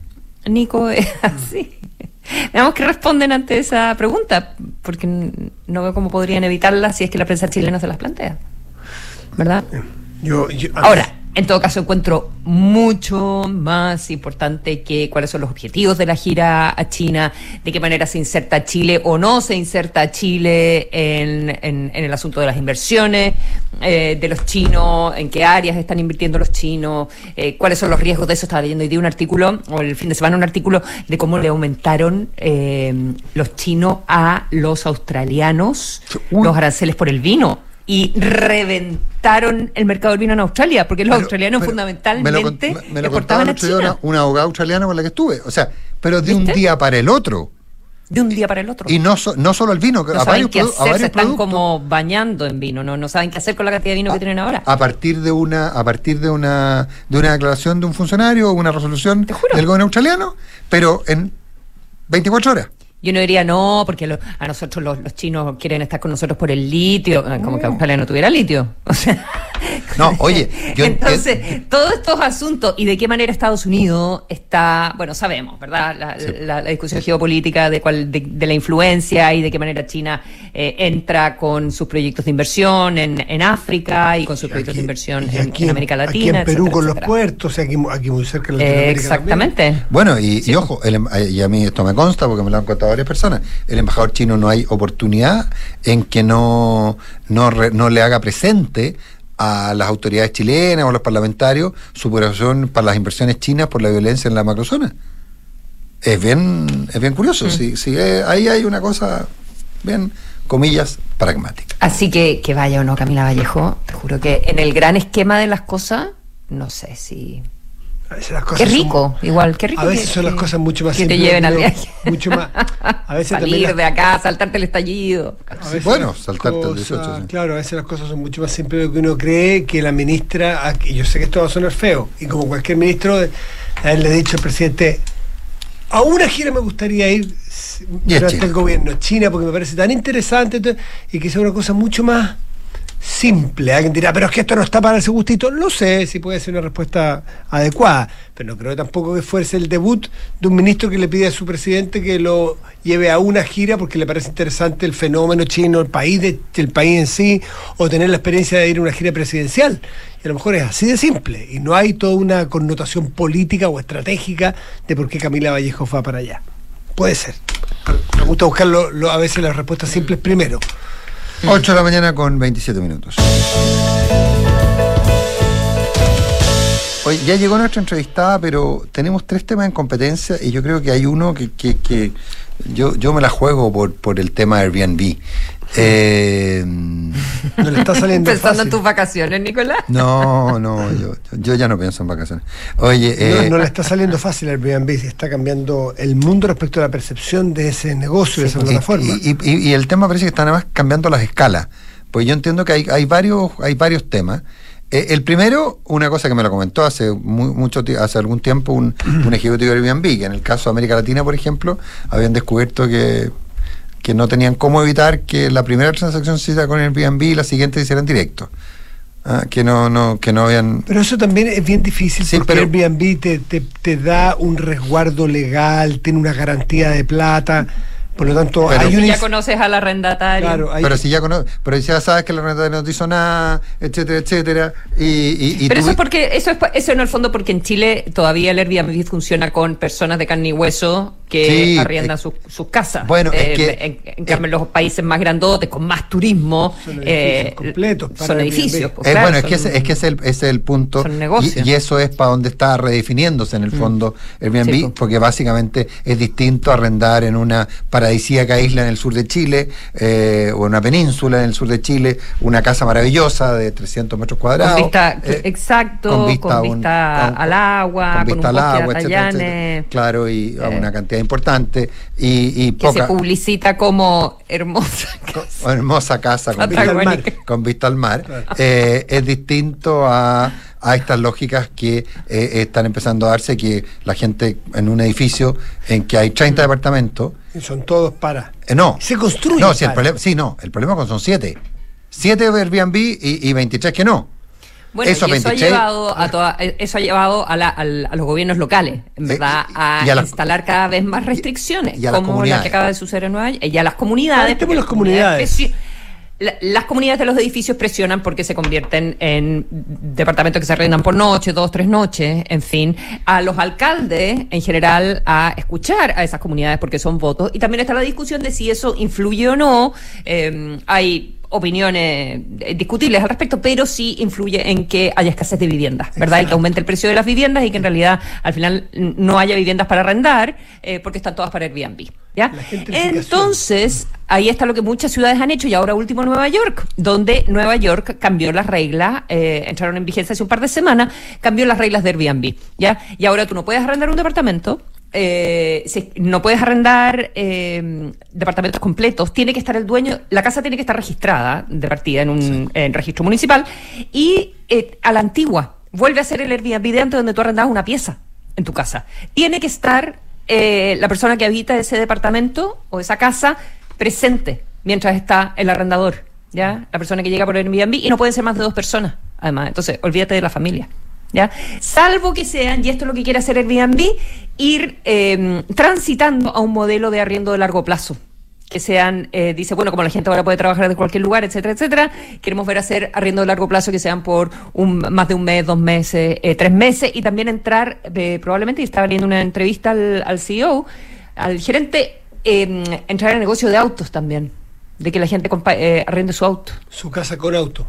[SPEAKER 3] Nico es así. Veamos que responden ante esa pregunta, porque no veo cómo podrían evitarla si es que la prensa chilena se las plantea. ¿Verdad?
[SPEAKER 2] Yo, yo-
[SPEAKER 3] Ahora, en todo caso, encuentro mucho más importante que cuáles son los objetivos de la gira a China, de qué manera se inserta Chile o no se inserta Chile en, en- en el asunto de las inversiones eh, de los chinos, en qué áreas están invirtiendo los chinos, eh, cuáles son los riesgos de eso. Estaba leyendo hoy día un artículo, o el fin de semana un artículo, de cómo le aumentaron eh, los chinos a los australianos
[SPEAKER 1] Uy.
[SPEAKER 3] los aranceles por el vino y reventaron el mercado del vino en Australia, porque los
[SPEAKER 1] pero-
[SPEAKER 3] australianos
[SPEAKER 1] pero
[SPEAKER 3] fundamentalmente
[SPEAKER 1] me lo, me- lo
[SPEAKER 3] exportaban a China
[SPEAKER 1] una, una abogada australiana con la que estuve. O sea, pero de un día para el otro.
[SPEAKER 3] de un día para el otro.
[SPEAKER 1] Y no, so- no solo el vino,
[SPEAKER 3] no
[SPEAKER 1] a
[SPEAKER 3] saben
[SPEAKER 1] varios,
[SPEAKER 3] qué
[SPEAKER 1] produ- a
[SPEAKER 3] hacer, se
[SPEAKER 1] varios
[SPEAKER 3] están
[SPEAKER 1] productos.
[SPEAKER 3] como bañando en vino, no, no saben qué hacer con la cantidad de vino que tienen ahora.
[SPEAKER 1] a partir de una a partir de una de una declaración de un funcionario o una resolución del gobierno australiano pero en 24 horas
[SPEAKER 3] Yo no diría no, porque lo- a nosotros los, los chinos quieren estar con nosotros por el litio, ah, como que Australia no tuviera litio. O sea,
[SPEAKER 1] No, oye, yo
[SPEAKER 3] entonces todos estos asuntos y de qué manera Estados Unidos está, bueno, sabemos, ¿verdad? La,
[SPEAKER 1] Sí.
[SPEAKER 3] la- la discusión geopolítica de cuál de, de la influencia y de qué manera China eh, entra con sus proyectos de inversión en, en África y con sus proyectos de inversión en,
[SPEAKER 2] aquí
[SPEAKER 3] en América
[SPEAKER 2] Aquí
[SPEAKER 3] Latina,
[SPEAKER 2] en Perú
[SPEAKER 3] etcétera,
[SPEAKER 2] con los puertos, aquí, aquí muy cerca de
[SPEAKER 3] Eh,
[SPEAKER 2] también.
[SPEAKER 3] exactamente.
[SPEAKER 1] bueno y, y ojo el em- eh, y a mí esto me consta porque me lo han contado varias personas el embajador chino no hay oportunidad en que no no, re- no le haga presente a las autoridades chilenas o a los parlamentarios su preocupación para las inversiones chinas por la violencia en la macrozona es bien es bien curioso
[SPEAKER 3] Mm.
[SPEAKER 1] sí, sí, eh, ahí hay una cosa bien comillas pragmática
[SPEAKER 3] Así que que vaya o no Camila Vallejo, te juro que en el gran esquema de las cosas, no sé si...
[SPEAKER 2] A veces las
[SPEAKER 3] Qué
[SPEAKER 2] son-
[SPEAKER 3] rico, igual, qué rico.
[SPEAKER 2] A veces
[SPEAKER 3] que-
[SPEAKER 2] son las cosas mucho más
[SPEAKER 3] que te lleven al viaje.
[SPEAKER 2] Mucho más. A veces
[SPEAKER 3] Salir
[SPEAKER 2] las-
[SPEAKER 3] de acá, saltarte el estallido.
[SPEAKER 2] A veces
[SPEAKER 1] Bueno, saltarte el
[SPEAKER 2] cosas-
[SPEAKER 1] 18, sí.
[SPEAKER 2] Claro, a veces las cosas son mucho más simples de lo que uno cree que la ministra, y yo sé que esto va a sonar feo, y como cualquier ministro, de haberle dicho al presidente, a una gira me gustaría ir durante el gobierno, China, porque me parece tan interesante y que sea una cosa mucho más simple. Alguien dirá, pero es que esto no está para ese gustito. Lo sé, si puede ser una respuesta adecuada, pero no creo tampoco que fuese el debut de un ministro que le pide a su presidente que lo lleve a una gira porque le parece interesante el fenómeno chino, el país, el país en sí, o tener la experiencia de ir a una gira presidencial. Y a lo mejor es así de simple, y no hay toda una connotación política o estratégica de por qué Camila Vallejo va para allá. Puede ser. Me gusta buscar lo- a veces las respuestas simples primero.
[SPEAKER 1] 8 de la mañana con 27 minutos. Oye, ya llegó nuestra entrevistada, pero tenemos tres temas en competencia y yo creo que hay uno que, que- que yo, yo me la juego por, por el tema Airbnb. Eh,
[SPEAKER 2] No le está saliendo
[SPEAKER 3] Pensando en tus vacaciones, Nicolás.
[SPEAKER 1] no, no, yo, yo ya no pienso en vacaciones. Oye,
[SPEAKER 2] No,
[SPEAKER 1] eh,
[SPEAKER 2] no le está saliendo fácil al Airbnb, se está cambiando el mundo respecto a la percepción de ese negocio, de esa
[SPEAKER 1] Y-
[SPEAKER 2] plataforma.
[SPEAKER 1] Y, y- y el tema parece que están además cambiando las escalas. Pues yo entiendo que hay, hay varios, hay varios temas. Eh, el primero, una cosa que me lo comentó hace mu- mucho hace algún tiempo un, un ejecutivo de Airbnb, que en el caso de América Latina, por ejemplo, habían descubierto que, que no tenían cómo evitar que la primera transacción se hiciera con Airbnb y la siguiente se hiciera en directo. Ah, que no, no, que no habían
[SPEAKER 2] Pero eso también es bien difícil
[SPEAKER 1] Sí,
[SPEAKER 2] porque
[SPEAKER 1] pero-
[SPEAKER 2] Airbnb te, te, te da un resguardo legal, tiene una garantía de plata, por lo tanto
[SPEAKER 1] Pero-
[SPEAKER 2] hay
[SPEAKER 3] Si
[SPEAKER 2] un
[SPEAKER 3] ya conoces al arrendatario.
[SPEAKER 2] claro, hay-
[SPEAKER 1] pero si ya cono- pero si ya sabes que la renta no te hizo nada, etcétera, etcétera, y, y, y
[SPEAKER 3] Pero
[SPEAKER 1] tú-
[SPEAKER 3] eso es porque, eso es eso en el fondo porque en Chile todavía el Airbnb funciona con personas de carne y hueso que
[SPEAKER 1] Sí,
[SPEAKER 3] arriendan
[SPEAKER 1] eh,
[SPEAKER 3] sus, sus casas.
[SPEAKER 1] bueno, es
[SPEAKER 3] Eh,
[SPEAKER 1] que-
[SPEAKER 3] en, en cambio en los países más grandotes, con más turismo,
[SPEAKER 2] Son edificios
[SPEAKER 3] eh,
[SPEAKER 2] completos para
[SPEAKER 3] son
[SPEAKER 2] Airbnb.
[SPEAKER 3] edificios. pues, claro,
[SPEAKER 1] bueno, es que,
[SPEAKER 3] son-
[SPEAKER 1] ese, es que ese es el, ese es el punto.
[SPEAKER 3] son negocios.
[SPEAKER 1] Y, y eso es para donde está redefiniéndose en el fondo Airbnb,
[SPEAKER 3] Sí, po.
[SPEAKER 1] porque básicamente es distinto arrendar en una paradisíaca isla en el sur de Chile eh, o en una península en el sur de Chile una casa maravillosa de 300 metros cuadrados.
[SPEAKER 3] Con vista,
[SPEAKER 1] eh,
[SPEAKER 3] exacto, con vista,
[SPEAKER 1] a un-
[SPEAKER 3] al
[SPEAKER 1] con-
[SPEAKER 3] agua,
[SPEAKER 1] con
[SPEAKER 3] con,
[SPEAKER 1] vista
[SPEAKER 3] un
[SPEAKER 1] al agua, etcétera, etcétera. Claro, y a
[SPEAKER 3] eh,
[SPEAKER 1] una cantidad importante y, y
[SPEAKER 3] que
[SPEAKER 1] poca.
[SPEAKER 3] se publicita como hermosa.
[SPEAKER 1] con- hermosa casa con
[SPEAKER 2] vista al mar.
[SPEAKER 1] Con vista al mar,
[SPEAKER 2] Claro.
[SPEAKER 1] eh, es distinto a, a estas lógicas que eh, están empezando a darse, que la gente en un edificio en que hay 30 departamentos,
[SPEAKER 2] son todos para.
[SPEAKER 1] eh, no.
[SPEAKER 2] Se construye
[SPEAKER 1] No, si el problema, sí, no, el problema son 7. 7 Airbnb y, y 23 que no.
[SPEAKER 3] Bueno,
[SPEAKER 1] Eso,
[SPEAKER 3] y eso
[SPEAKER 1] 26.
[SPEAKER 3] ha llevado a toda, eso ha llevado a, la- al- a los gobiernos locales, en verdad, a,
[SPEAKER 1] y a las-
[SPEAKER 3] instalar cada vez más restricciones,
[SPEAKER 1] y a
[SPEAKER 3] como la que acaba de suceder en Nueva York, y a las comunidades.
[SPEAKER 2] Ah, las comunidades.
[SPEAKER 3] las comunidades de los edificios presionan porque se convierten en departamentos que se arrendan por noche, dos, tres noches, en fin, a los alcaldes en general a escuchar a esas comunidades porque son votos. Y también está la discusión de si eso influye o no. Eh, hay opiniones eh, discutibles al respecto, pero sí influye en que haya escasez de viviendas, ¿verdad? Y que aumente el precio de las viviendas y que en realidad al final no haya viviendas para arrendar eh, porque están todas para Airbnb, ¿ya? Entonces, ahí está lo que muchas ciudades han hecho y ahora último Nueva York, donde Nueva York cambió las reglas, eh, entraron en vigencia hace un par de semanas, cambió las reglas de Airbnb, ¿ya? Y ahora tú no puedes arrendar un departamento, eh, si- no puedes arrendar eh, departamentos completos, tiene que estar el dueño, la casa tiene que estar registrada de partida en un en registro municipal y eh, a la antigua, vuelve a ser el Airbnb de antes donde tú arrendabas una pieza en tu casa. Tiene que estar eh, la persona que habita ese departamento o esa casa presente mientras está el arrendador, ¿ya? La persona que llega por Airbnb y no pueden ser más de dos personas, además. Entonces, olvídate de la familia. ¿Ya? Salvo que sean, y esto es lo que quiere hacer Airbnb, ir eh, transitando a un modelo de arriendo de largo plazo. Que sean, eh, dice, bueno, como la gente ahora puede trabajar de cualquier lugar, etcétera, etcétera, queremos ver hacer arriendo de largo plazo que sean por un, más de un mes, dos meses, eh, tres meses, y también entrar, eh, probablemente, y estaba viendo una entrevista al, al CEO, al gerente, eh, entrar en negocio de autos también, de que la gente arrende su auto.
[SPEAKER 2] Su casa con auto.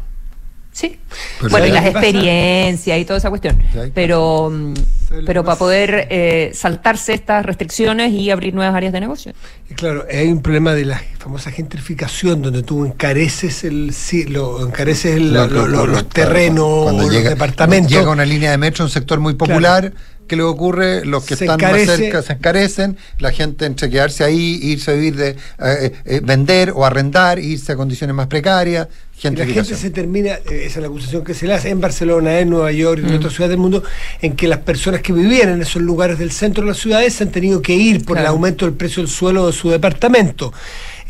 [SPEAKER 3] Sí.
[SPEAKER 1] Pero
[SPEAKER 3] bueno, y
[SPEAKER 1] ¿sabes
[SPEAKER 3] las experiencias y toda esa cuestión.
[SPEAKER 1] ¿Sabes qué
[SPEAKER 3] Pero, mm,
[SPEAKER 2] ¿Sabes lo
[SPEAKER 3] pero para poder eh, saltarse estas restricciones y abrir nuevas áreas de negocio.
[SPEAKER 2] Y Claro, hay un problema de la famosa gentrificación donde tú encareces el sí, lo, encareces el-
[SPEAKER 1] Lo-
[SPEAKER 2] lo-
[SPEAKER 1] lo-
[SPEAKER 2] lo-
[SPEAKER 1] lo-
[SPEAKER 2] los terrenos,
[SPEAKER 1] cuando
[SPEAKER 2] los
[SPEAKER 1] llega,
[SPEAKER 2] departamentos.
[SPEAKER 1] Llega una línea de metro, un sector muy popular. ¿Qué le ocurre? Los que
[SPEAKER 2] Se
[SPEAKER 1] están
[SPEAKER 2] encarece.
[SPEAKER 1] más cerca se encarecen. La gente entre quedarse ahí, irse a vivir de eh, eh, vender o arrendar, irse a condiciones más precarias.
[SPEAKER 2] Y la gente se termina, eh, esa es la acusación que se le hace en Barcelona, en Nueva York y en otras ciudades del mundo, en que las personas que vivían en esos lugares del centro de las ciudades se han tenido que ir por el aumento del precio del suelo de su departamento.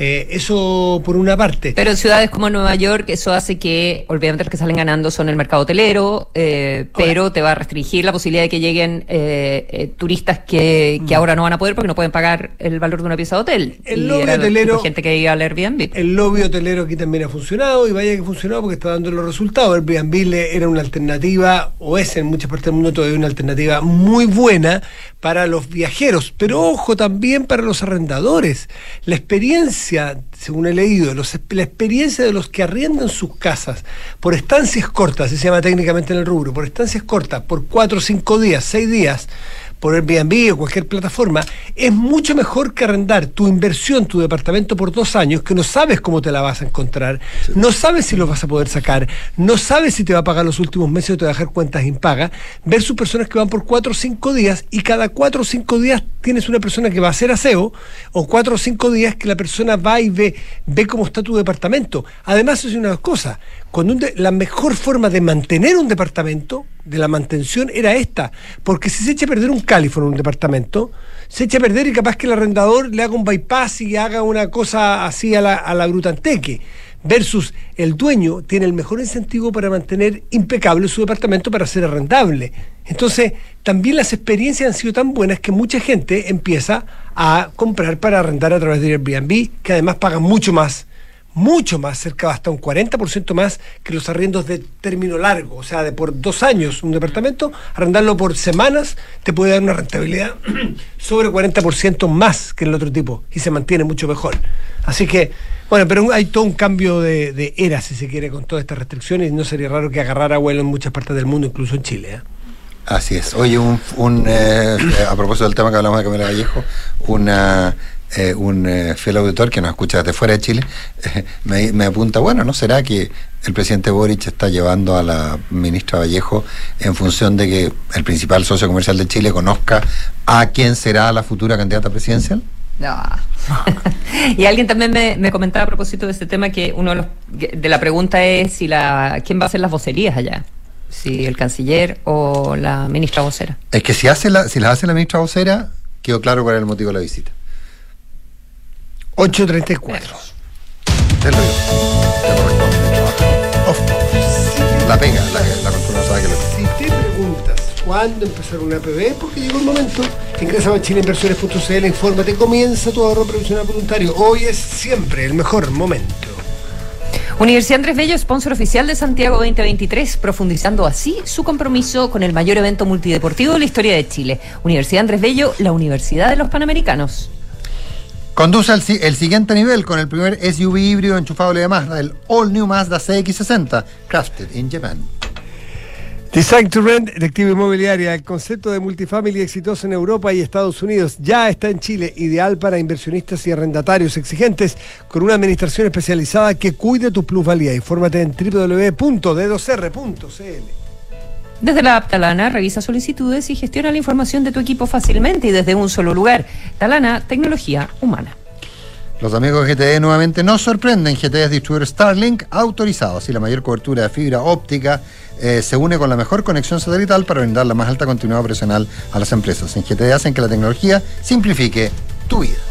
[SPEAKER 2] Eh, eso por una parte.
[SPEAKER 3] Pero en ciudades como Nueva York, eso hace que, obviamente, los que salen ganando son el mercado hotelero, eh, pero te va a restringir la posibilidad de que lleguen eh, eh, turistas que, que ahora no van a poder porque no pueden pagar el valor de una pieza de hotel.
[SPEAKER 2] El
[SPEAKER 3] Y
[SPEAKER 2] lobby
[SPEAKER 3] era
[SPEAKER 2] hotelero-
[SPEAKER 3] gente que iba al Airbnb.
[SPEAKER 2] El lobby hotelero aquí también ha funcionado y vaya que ha funcionado porque está dando los resultados. Airbnb era una alternativa, o es en muchas partes del mundo todavía una alternativa muy buena para los viajeros, pero ojo también para los arrendadores. La experiencia, según he leído, la experiencia de los que arriendan sus casas por estancias cortas, se llama técnicamente en el rubro, por estancias cortas, por cuatro, cinco días, seis días, por Airbnb o cualquier plataforma, es mucho mejor que arrendar tu inversión, tu departamento por dos años, que no sabes cómo te la vas a encontrar, no sabes si lo vas a poder sacar, no sabes si te va a pagar los últimos meses o te va a dejar cuentas impagas, versus personas que van por cuatro o cinco días y cada cuatro o cinco días tienes una persona que va a hacer aseo, o cuatro o cinco días que la persona va y ve, ve cómo está tu departamento. Además, es una cosa, cuando de- la mejor forma de mantener un departamento, de la mantención, era esta. Porque si se echa a perder un California en un departamento, se echa a perder y capaz que el arrendador le haga un bypass y haga una cosa así a la, a la. Versus el dueño tiene el mejor incentivo para mantener impecable su departamento para ser arrendable. Entonces, también las experiencias han sido tan buenas que mucha gente empieza a comprar para arrendar a través de Airbnb, que además pagan mucho más mucho más, cerca hasta un 40% más que los arriendos de término largo, o sea, de por dos años un departamento, arrendarlo por semanas te puede dar una rentabilidad sobre 40% más que el otro tipo y se mantiene mucho mejor. Así que, bueno, pero hay todo un cambio de, de era, si se quiere, con todas estas restricciones y no sería raro que agarrara vuelo en muchas partes del mundo, incluso en Chile. ¿eh?
[SPEAKER 1] Así es. Oye, un, un, eh, a propósito del tema que hablamos de Camila Vallejo, una, eh, un eh, fiel auditor que nos escucha desde fuera de Chile eh, me, me apunta, bueno, ¿no será que el presidente Boric está llevando a la ministra Vallejo en función de que el principal socio comercial de Chile conozca a quién será la futura candidata presidencial?
[SPEAKER 3] No. y alguien también me, me comentaba a propósito de este tema que uno de, los, de la pregunta es si la quién va a hacer las vocerías allá, si el canciller o la ministra vocera.
[SPEAKER 1] Es que si hace la, si las hace la ministra vocera, quedó claro cuál era el motivo de la visita.
[SPEAKER 2] 8.34.
[SPEAKER 1] Te lo digo. Te
[SPEAKER 2] course.
[SPEAKER 1] La pega, la, la control sabe que lo
[SPEAKER 2] Si te preguntas cuándo empezar una APB, porque llegó el momento, ingresa a chileinversiones.cl, infórmate, comienza tu ahorro previsional voluntario. Hoy es siempre el mejor momento.
[SPEAKER 3] Universidad Andrés Bello, sponsor oficial de Santiago 2023, profundizando así su compromiso con el mayor evento multideportivo de la historia de Chile. Universidad Andrés Bello, la Universidad de los Panamericanos.
[SPEAKER 1] Conduce al el siguiente nivel con el primer SUV híbrido enchufable de Mazda, el All New Mazda CX60, crafted in Japan.
[SPEAKER 2] Design to Rent, Detective Inmobiliaria, el concepto de multifamily exitoso en Europa y Estados Unidos ya está en Chile, ideal para inversionistas y arrendatarios exigentes, con una administración especializada que cuide tu plusvalía. Infórmate en www.d2r.cl.
[SPEAKER 3] Desde la app Talana, revisa solicitudes y gestiona la información de tu equipo fácilmente y desde un solo lugar. Talana, tecnología humana.
[SPEAKER 1] Los amigos de GTE nuevamente nos sorprenden. GTE es distribuidor Starlink autorizado. Así la mayor cobertura de fibra óptica eh, se une con la mejor conexión satelital para brindar la más alta continuidad operacional a las empresas. En GTE hacen que la tecnología simplifique tu vida.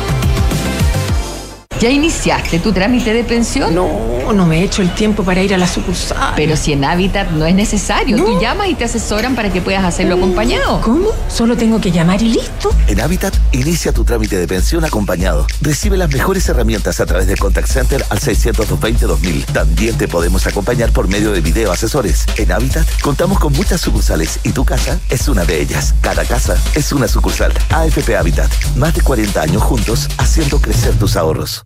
[SPEAKER 3] ¿Ya iniciaste tu trámite de pensión?
[SPEAKER 4] No, no me he hecho el tiempo para ir a la sucursal.
[SPEAKER 3] Pero si en Habitat no es necesario, tú llamas y te asesoran para que puedas hacerlo acompañado.
[SPEAKER 4] ¿Cómo? Solo tengo que llamar y listo.
[SPEAKER 5] En Habitat, inicia tu trámite de pensión acompañado. Recibe las mejores herramientas a través del Contact Center al 620 También te podemos acompañar por medio de video asesores. En Habitat, contamos con muchas sucursales y tu casa es una de ellas. Cada casa es una sucursal. AFP Habitat. Más de 40 años juntos haciendo crecer tus ahorros.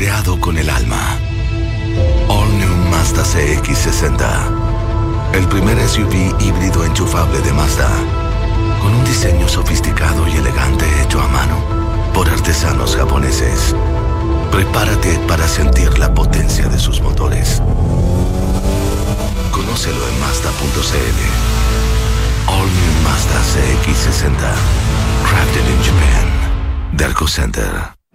[SPEAKER 6] Creado con el alma. All New Mazda CX60. El primer SUV híbrido enchufable de Mazda. Con un diseño sofisticado y elegante hecho a mano por artesanos japoneses. Prepárate para sentir la potencia de sus motores. Conócelo en Mazda.cl. All New Mazda CX60. Crafted in Japan. Derco Center.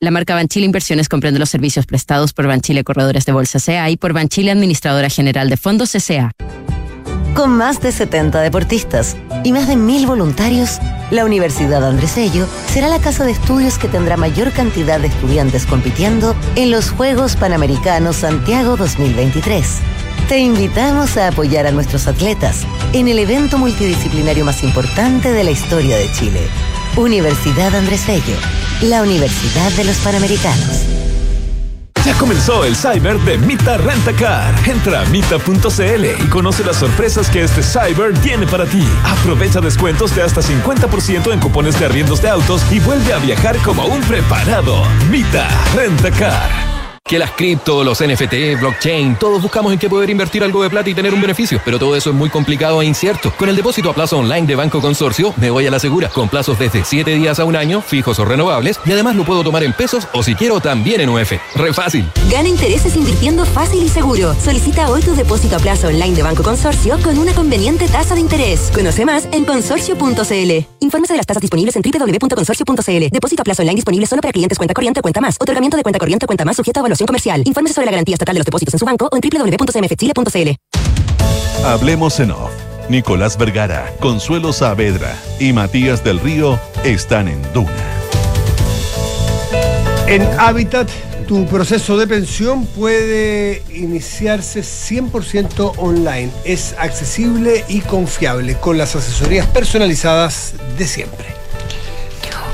[SPEAKER 7] La marca Banchile Inversiones comprende los servicios prestados por Banchile Corredores de Bolsa CA y por Banchile Administradora General de Fondos CA.
[SPEAKER 8] Con más de 70 deportistas y más de mil voluntarios, la Universidad Andrés Bello será la casa de estudios que tendrá mayor cantidad de estudiantes compitiendo en los Juegos Panamericanos Santiago 2023. Te invitamos a apoyar a nuestros atletas en el evento multidisciplinario más importante de la historia de Chile. Universidad Andrés Bello, la Universidad de los Panamericanos.
[SPEAKER 9] Ya comenzó el Cyber de Mita Rentacar. Entra a mita.cl y conoce las sorpresas que este Cyber tiene para ti. Aprovecha descuentos de hasta 50% en cupones de arriendos de autos y vuelve a viajar como un preparado. Mita Rentacar.
[SPEAKER 10] Que las cripto, los NFT, blockchain, todos buscamos en qué poder invertir algo de plata y tener un beneficio, pero todo eso es muy complicado e incierto. Con el depósito a plazo online de Banco Consorcio, me voy a la segura, con plazos desde 7 días a un año, fijos o renovables, y además lo puedo tomar en pesos o si quiero también en UF. Re fácil.
[SPEAKER 11] Gana intereses invirtiendo fácil y seguro. Solicita hoy tu depósito a plazo online de Banco Consorcio con una conveniente tasa de interés. Conoce más en consorcio.cl. Infórmese de las tasas disponibles en www.consorcio.cl. Depósito a plazo online disponible solo para clientes cuenta corriente cuenta más. Otorgamiento de cuenta corriente cuenta más sujeto a evaluación comercial. Infórmese sobre la garantía estatal de los depósitos en su banco o en www.cmfchile.cl.
[SPEAKER 12] Hablemos en off. Nicolás Vergara, Consuelo Saavedra y Matías del Río están en Duna.
[SPEAKER 2] En Habitat Tu proceso de pensión puede iniciarse 100% online. Es accesible y confiable con las asesorías personalizadas de siempre.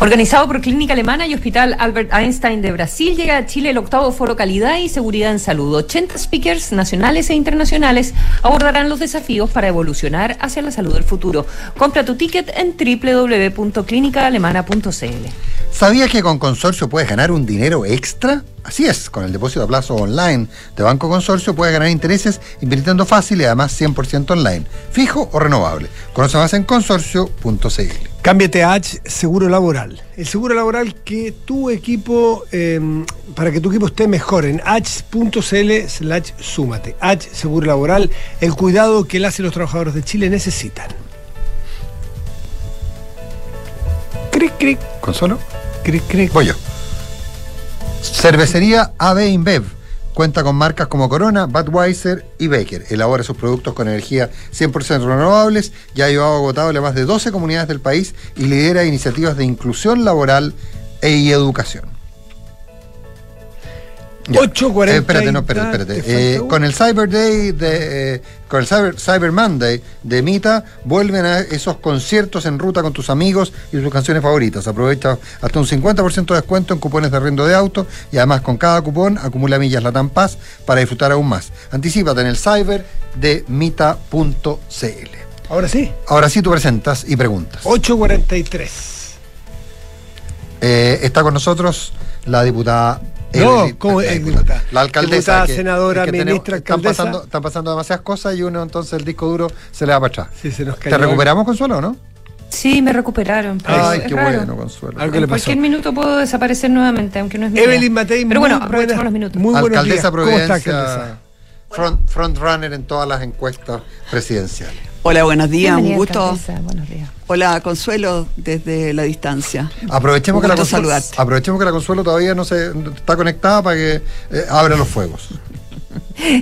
[SPEAKER 3] Organizado por Clínica Alemana y Hospital Albert Einstein de Brasil, llega a Chile el octavo Foro Calidad y Seguridad en Salud. 80 speakers nacionales e internacionales abordarán los desafíos para evolucionar hacia la salud del futuro. Compra tu ticket en www.clinicaalemana.cl.
[SPEAKER 1] ¿Sabías que con Consorcio puedes ganar un dinero extra? Así es, con el depósito a plazo online de Banco Consorcio puedes ganar intereses invirtiendo fácil y además 100% online, fijo o renovable. Conoce más en consorcio.cl.
[SPEAKER 2] Cámbiate a H Seguro Laboral. El seguro laboral que tu equipo, eh, para que tu equipo esté mejor en h.cl slash súmate. H Seguro Laboral, el cuidado que las y los trabajadores de Chile necesitan. Cric, cric.
[SPEAKER 1] ¿Consuelo?
[SPEAKER 2] Cric, cric.
[SPEAKER 1] Voy yo. Cervecería AB InBev. Cuenta con marcas como Corona, Budweiser y Baker. Elabora sus productos con energía 100% renovables. Ya ha llevado agotable a más de 12 comunidades del país y lidera iniciativas de inclusión laboral e educación. Ya.
[SPEAKER 2] 8.40
[SPEAKER 1] Eh, espérate, no, espérate,
[SPEAKER 2] te
[SPEAKER 1] espérate. Eh, con el Cyber Day de. eh, con el Cyber, Cyber Monday de Mita, vuelven a esos conciertos en ruta con tus amigos y tus canciones favoritas. Aprovecha hasta un 50% de descuento en cupones de arriendo de auto y además con cada cupón acumula millas Latam Paz para disfrutar aún más. Anticípate en el Cyber de Mita.cl.
[SPEAKER 2] Ahora sí.
[SPEAKER 1] Ahora sí tú presentas y preguntas.
[SPEAKER 2] 8.43.
[SPEAKER 1] Eh, está con nosotros la diputada.
[SPEAKER 2] No, ¿cómo
[SPEAKER 1] la alcaldesa.
[SPEAKER 2] Diputada,
[SPEAKER 1] que-
[SPEAKER 2] senadora,
[SPEAKER 1] es que tenemos-
[SPEAKER 2] ministra,
[SPEAKER 1] están pasando, están pasando demasiadas cosas y uno entonces el disco duro se le va para atrás.
[SPEAKER 2] Sí, se nos
[SPEAKER 1] ¿Te
[SPEAKER 2] cayó.
[SPEAKER 1] recuperamos, Consuelo, o no?
[SPEAKER 3] Sí, me recuperaron. pero
[SPEAKER 1] Ay, qué
[SPEAKER 3] raro.
[SPEAKER 1] bueno, Consuelo.
[SPEAKER 2] Algo
[SPEAKER 3] En
[SPEAKER 2] le pasó.
[SPEAKER 3] cualquier minuto puedo desaparecer nuevamente, aunque no es mi
[SPEAKER 2] Evelyn
[SPEAKER 3] idea.
[SPEAKER 2] Matei,
[SPEAKER 3] Pero bueno,
[SPEAKER 2] buena-
[SPEAKER 3] los minutos.
[SPEAKER 2] muy buenos
[SPEAKER 1] alcaldesa
[SPEAKER 2] días. ¿Cómo está,
[SPEAKER 1] Providencia,
[SPEAKER 2] alcaldesa?
[SPEAKER 1] front, front runner en todas las encuestas presidenciales.
[SPEAKER 13] Hola, buenos días, un gusto.
[SPEAKER 3] Buenos días.
[SPEAKER 13] Hola, Consuelo, desde la distancia.
[SPEAKER 1] Aprovechemos que, la Consuelo, aprovechemos que la Consuelo todavía no se está conectada para que eh, abra los fuegos.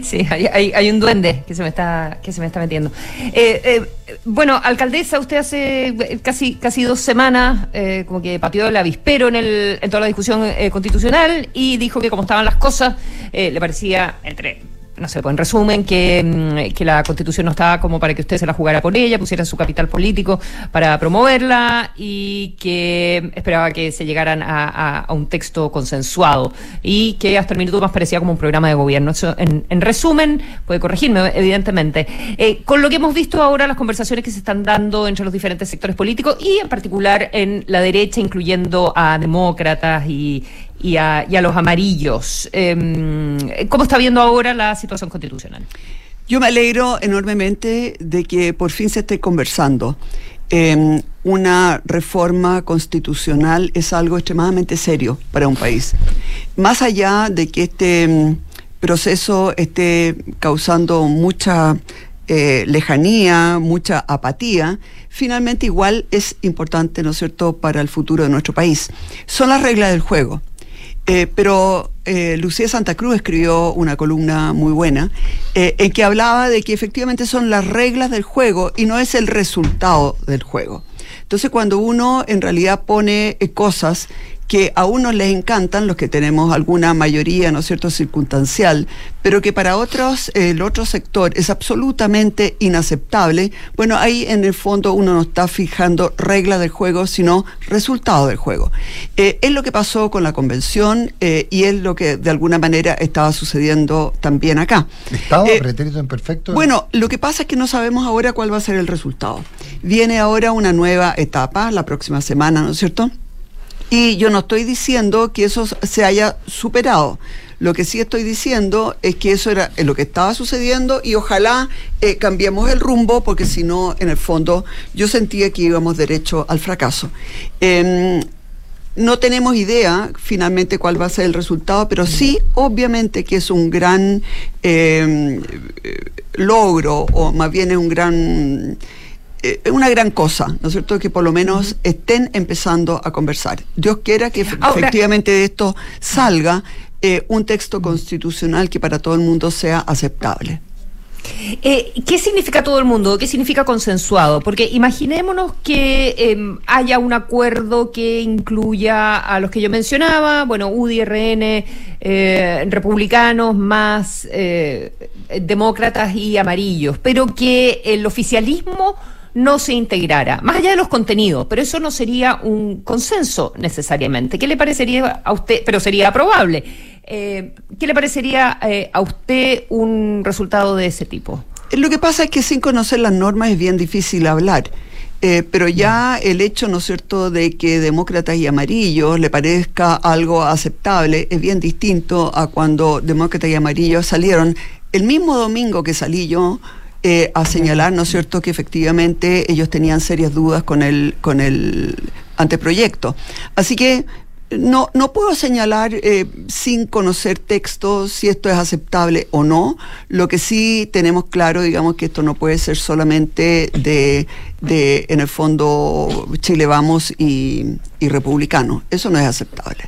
[SPEAKER 3] Sí, hay, hay- hay un duende que se me está, que se me está metiendo. Eh, eh, bueno, alcaldesa, usted hace casi, casi dos semanas eh, como que pateó el avispero en, el, en toda la discusión eh, constitucional y dijo que como estaban las cosas, eh, le parecía, entre no sé, pues en resumen, que, mm, que la constitución no estaba como para que usted se la jugara por ella, pusiera su capital político para promoverla y que esperaba que se llegaran a, a- un texto consensuado y que hasta el minuto más parecía como un programa de gobierno. Eso, en, en resumen, puede corregirme, evidentemente. Eh, con lo que hemos visto ahora, las conversaciones que se están dando entre los diferentes sectores políticos y en particular en la derecha, incluyendo a demócratas y, y a, los amarillos. Em, ¿Cómo está viendo ahora la situación constitucional?
[SPEAKER 13] Yo me alegro enormemente de que por fin se esté conversando. Eh, una reforma constitucional es algo extremadamente serio para un país. Más allá de que este mm, proceso esté causando mucha eh, lejanía, mucha apatía, finalmente igual es importante, ¿no es cierto?, para el futuro de nuestro país. Son las reglas del juego. Eh, pero eh, Lucía Santa Cruz escribió una columna muy buena eh, en que hablaba de que efectivamente son las reglas del juego y no es el resultado del juego. Entonces cuando uno en realidad pone cosas que a unos les encantan, los que tenemos alguna mayoría, ¿no es cierto?, circunstancial, pero que para otros, el otro sector es absolutamente inaceptable, bueno, ahí en el fondo uno no está fijando reglas del juego, sino resultado del juego. Eh, es lo que pasó con la convención eh, y es lo que de alguna manera estaba sucediendo también acá.
[SPEAKER 1] ¿Estado?
[SPEAKER 13] Eh,
[SPEAKER 1] ¿Pretérito imperfecto?
[SPEAKER 13] bueno, lo que pasa es que no sabemos ahora cuál va a ser el resultado. Viene ahora una nueva etapa, la próxima semana, ¿no es cierto? Y yo no estoy diciendo que eso se haya superado. Lo que sí estoy diciendo es que eso era lo que estaba sucediendo y ojalá eh, cambiemos el rumbo porque si no, en el fondo, yo sentía que íbamos derecho al fracaso. Em, no tenemos idea finalmente cuál va a ser el resultado, pero sí, obviamente que es un gran eh, eh, logro, o más bien es un gran eh, una gran cosa, ¿no es cierto? Que por lo menos estén empezando a conversar. Dios quiera que
[SPEAKER 3] Ahora-
[SPEAKER 13] efectivamente de esto salga eh, un texto constitucional que para todo el mundo sea aceptable.
[SPEAKER 3] Eh, ¿Qué significa todo el mundo? ¿Qué significa consensuado? Porque imaginémonos que eh, haya un acuerdo que incluya a los que yo mencionaba, bueno, UDI, RN, eh, republicanos, más demócratas y amarillos, pero que el oficialismo no se integrara, más allá de los contenidos, pero eso no sería un consenso necesariamente. ¿Qué le parecería a usted? Pero sería probable. Eh, ¿Qué le parecería eh, a usted un resultado de ese tipo?
[SPEAKER 13] Lo que pasa es que sin conocer las normas es bien difícil hablar. Eh, pero ya el hecho, ¿no es cierto?, de que demócratas y amarillos le parezca algo aceptable es bien distinto a cuando demócratas y amarillos salieron el mismo domingo que salí yo eh, a señalar, ¿no es cierto?, que efectivamente ellos tenían serias dudas con el, con el anteproyecto. Así que no, no puedo señalar eh, sin conocer texto si esto es aceptable o no. Lo que sí tenemos claro, digamos, que esto no puede ser solamente de, de en el fondo, Chile Vamos y, y republicano. Eso no es aceptable.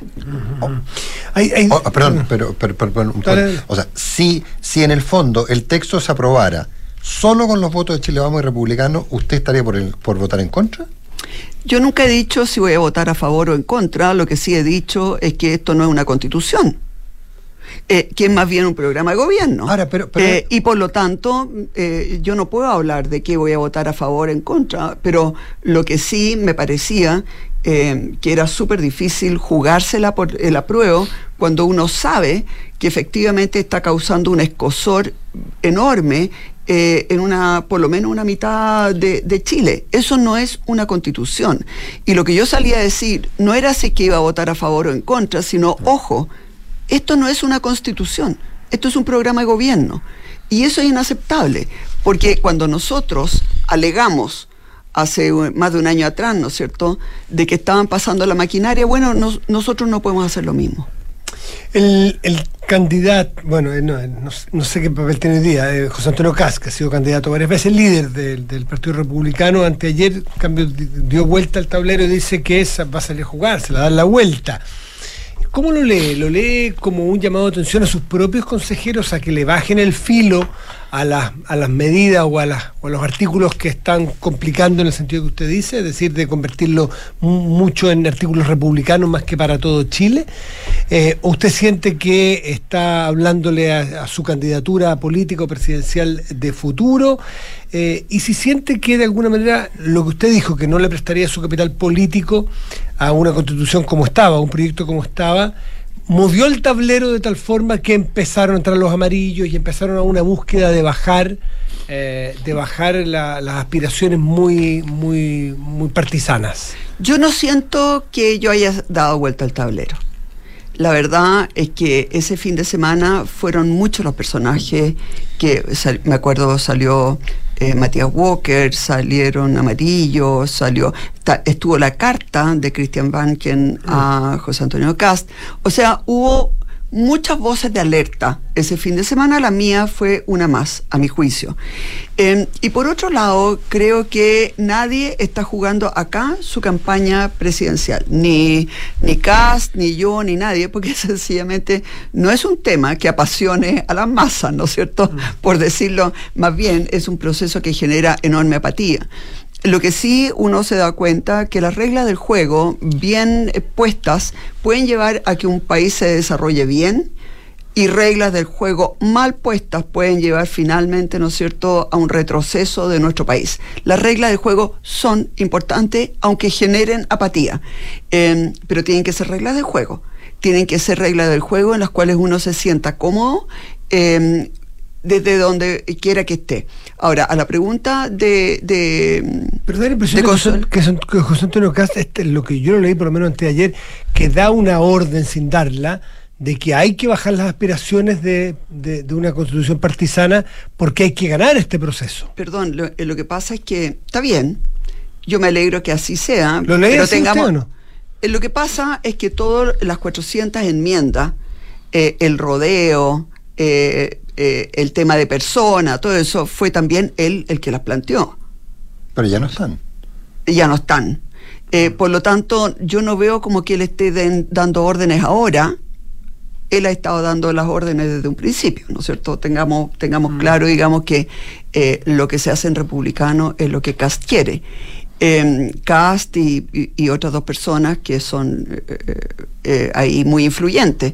[SPEAKER 1] Oh, perdón, pero, pero- pero- pero-
[SPEAKER 13] Dale.
[SPEAKER 1] o sea, si, si en el fondo el texto se aprobara solo con los votos de Chile Vamos y Republicano, ¿usted estaría por, el, por votar en contra?
[SPEAKER 13] Yo nunca he dicho si voy a votar a favor o en contra, lo que sí he dicho es que esto no es una constitución, eh, que es más bien un programa de gobierno. Eh, y por lo tanto, eh, yo no puedo hablar de que voy a votar a favor o en contra, pero lo que sí me parecía eh, que era súper difícil jugársela por el apruebo cuando uno sabe que efectivamente está causando un escosor enorme eh, en una, por lo menos una mitad de, de Chile. Eso no es una constitución. Y lo que yo salía a decir no era si que iba a votar a favor o en contra, sino, ojo, esto no es una constitución, esto es un programa de gobierno. Y eso es inaceptable, porque cuando nosotros alegamos hace más de un año atrás, ¿no es cierto?, de que estaban pasando la maquinaria, bueno, nos- nosotros no podemos hacer lo mismo.
[SPEAKER 2] El, el candidato, bueno, eh, no, eh, no sé- qué papel tiene hoy día, eh, José Antonio Caz, que ha sido candidato varias veces, líder del, del Partido Republicano, anteayer cambio, di- dio vuelta al tablero y dice que esa va a salir a jugar, se la da la vuelta. ¿Cómo lo lee? ¿Lo lee como un llamado de atención a sus propios consejeros a que le bajen el filo a las, a las medidas o a, las, o a los artículos que están complicando en el sentido que usted dice? Es decir, de convertirlo mu- mucho en artículos republicanos más que para todo Chile. Eh, ¿o ¿Usted siente que está hablándole a, su candidatura política o presidencial de futuro? Eh, y si siente que de alguna manera lo que usted dijo, que no le prestaría su capital político a una constitución como estaba, a un proyecto como estaba, movió el tablero de tal forma que empezaron a entrar los amarillos y empezaron a una búsqueda de bajar, eh, de bajar la- las aspiraciones muy, muy, muy partisanas.
[SPEAKER 13] Yo no siento que yo haya dado vuelta al tablero. La verdad es que ese fin de semana fueron muchos los personajes que, me acuerdo, salió eh, Matías Walker, salieron Amarillo, salió, ta- estuvo la carta de Christian Banken a José Antonio Cast. O sea, hubo muchas voces de alerta ese fin de semana, la mía fue una más, a mi juicio. Eh, y por otro lado, creo que nadie está jugando acá su campaña presidencial, ni, ni Cast, ni yo, ni nadie, porque sencillamente no es un tema que apasione a las masas, ¿no es cierto? Por decirlo, más bien es un proceso que genera enorme apatía. Lo que sí uno se da cuenta que las reglas del juego bien puestas pueden llevar a que un país se desarrolle bien y reglas del juego mal puestas pueden llevar finalmente, ¿no es cierto?, a un retroceso de nuestro país. Las reglas del juego son importantes aunque generen apatía, Eh, pero tienen que ser reglas del juego. Tienen que ser reglas del juego en las cuales uno se sienta cómodo. eh, desde donde quiera que esté. Ahora, a la pregunta de... de
[SPEAKER 2] Pero da la impresión
[SPEAKER 13] de
[SPEAKER 2] de José,
[SPEAKER 13] Consuelo-
[SPEAKER 2] que Son- que José Antonio Cast, este, lo que yo lo leí por lo menos antes de ayer, que da una orden sin darla de que hay que bajar las aspiraciones de, de- de una constitución partisana porque hay que ganar este proceso.
[SPEAKER 13] Perdón, lo, eh, lo que pasa es que está bien, yo me alegro que así sea,
[SPEAKER 2] ¿Lo leí
[SPEAKER 13] pero
[SPEAKER 2] así
[SPEAKER 13] tengamos...
[SPEAKER 2] usted o no?
[SPEAKER 13] Eh, Lo que pasa es que todas las 400 enmiendas, eh, el rodeo, eh, eh, el tema de persona, todo eso, fue también él el que las planteó.
[SPEAKER 1] Pero ya no están.
[SPEAKER 13] Ya no están. Eh, por lo tanto, yo no veo como que él esté den- dando órdenes ahora. él ha estado dando las órdenes desde un principio, ¿no es cierto? Tengamos, tengamos
[SPEAKER 3] Mm.
[SPEAKER 13] claro, digamos, que eh, lo que se hace en republicano es lo que Cast quiere. Eh, Cast y, y- y otras dos personas que son eh, ahí muy influyentes.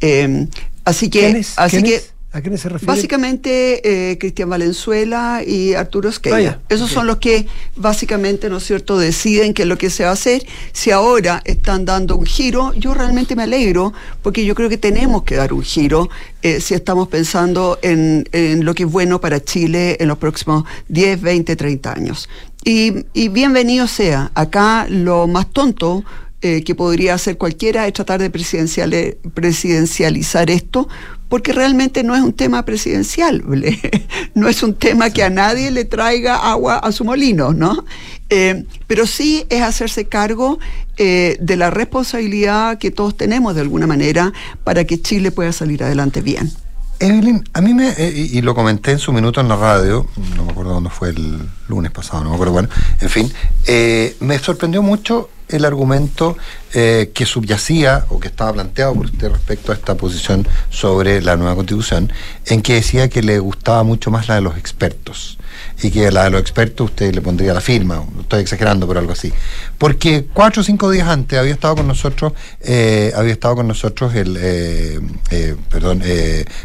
[SPEAKER 13] Eh, así que, así que
[SPEAKER 2] ¿A quiénes se refiere?
[SPEAKER 13] Básicamente eh, Cristian Valenzuela y Arturo Esquella.
[SPEAKER 2] Vaya,
[SPEAKER 13] Esos son los que básicamente, ¿no es cierto?, deciden qué es lo que se va a hacer. Si ahora están dando un giro, yo realmente me alegro porque yo creo que tenemos que dar un giro eh, si estamos pensando en, en lo que es bueno para Chile en los próximos 10, 20, 30 años. Y, y bienvenido sea. Acá lo más tonto eh, que podría hacer cualquiera es tratar de presidenciale- presidencializar esto, porque realmente no es un tema presidencial, no es un tema que a nadie le traiga agua a su molino, ¿no? Eh, pero sí es hacerse cargo eh, de la responsabilidad que todos tenemos de alguna manera para que Chile pueda salir adelante bien.
[SPEAKER 1] Evelyn, a mí me, eh, y lo comenté en su minuto en la radio, no me acuerdo dónde fue el lunes pasado, no me acuerdo, bueno, en fin, eh, me sorprendió mucho el argumento eh, que subyacía o que estaba planteado por usted respecto a esta posición sobre la nueva constitución, en que decía que le gustaba mucho más la de los expertos y que la de los expertos usted le pondría la firma, estoy exagerando, pero algo así. Porque cuatro o cinco días antes había estado con nosotros, eh, había estado con nosotros el, eh, eh, perdón,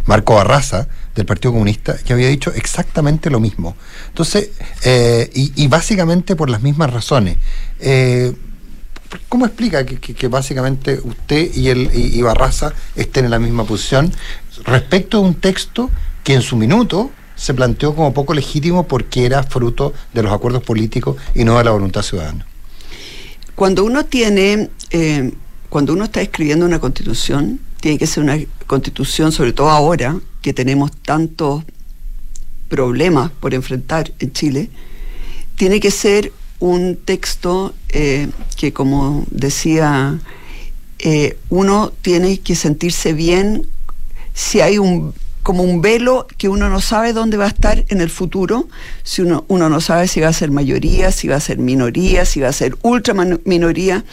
[SPEAKER 1] Marco Barraza del Partido Comunista, que había dicho exactamente lo mismo. Entonces, y, básicamente por las mismas razones. ¿Cómo explica que, básicamente usted y, el, y, y Barraza estén en la misma posición respecto de un texto que en su minuto se planteó como poco legítimo porque era fruto de los acuerdos políticos y no de la voluntad ciudadana?
[SPEAKER 13] Cuando uno tiene, eh, cuando uno está escribiendo una constitución, tiene que ser una constitución, sobre todo ahora que tenemos tantos problemas por enfrentar en Chile, tiene que ser un texto eh, que, como decía, eh, uno tiene que sentirse bien si hay un como un velo que uno no sabe dónde va a estar en el futuro, si uno, uno no sabe si va a ser mayoría, si va a ser minoría, si va a ser ultra minoría,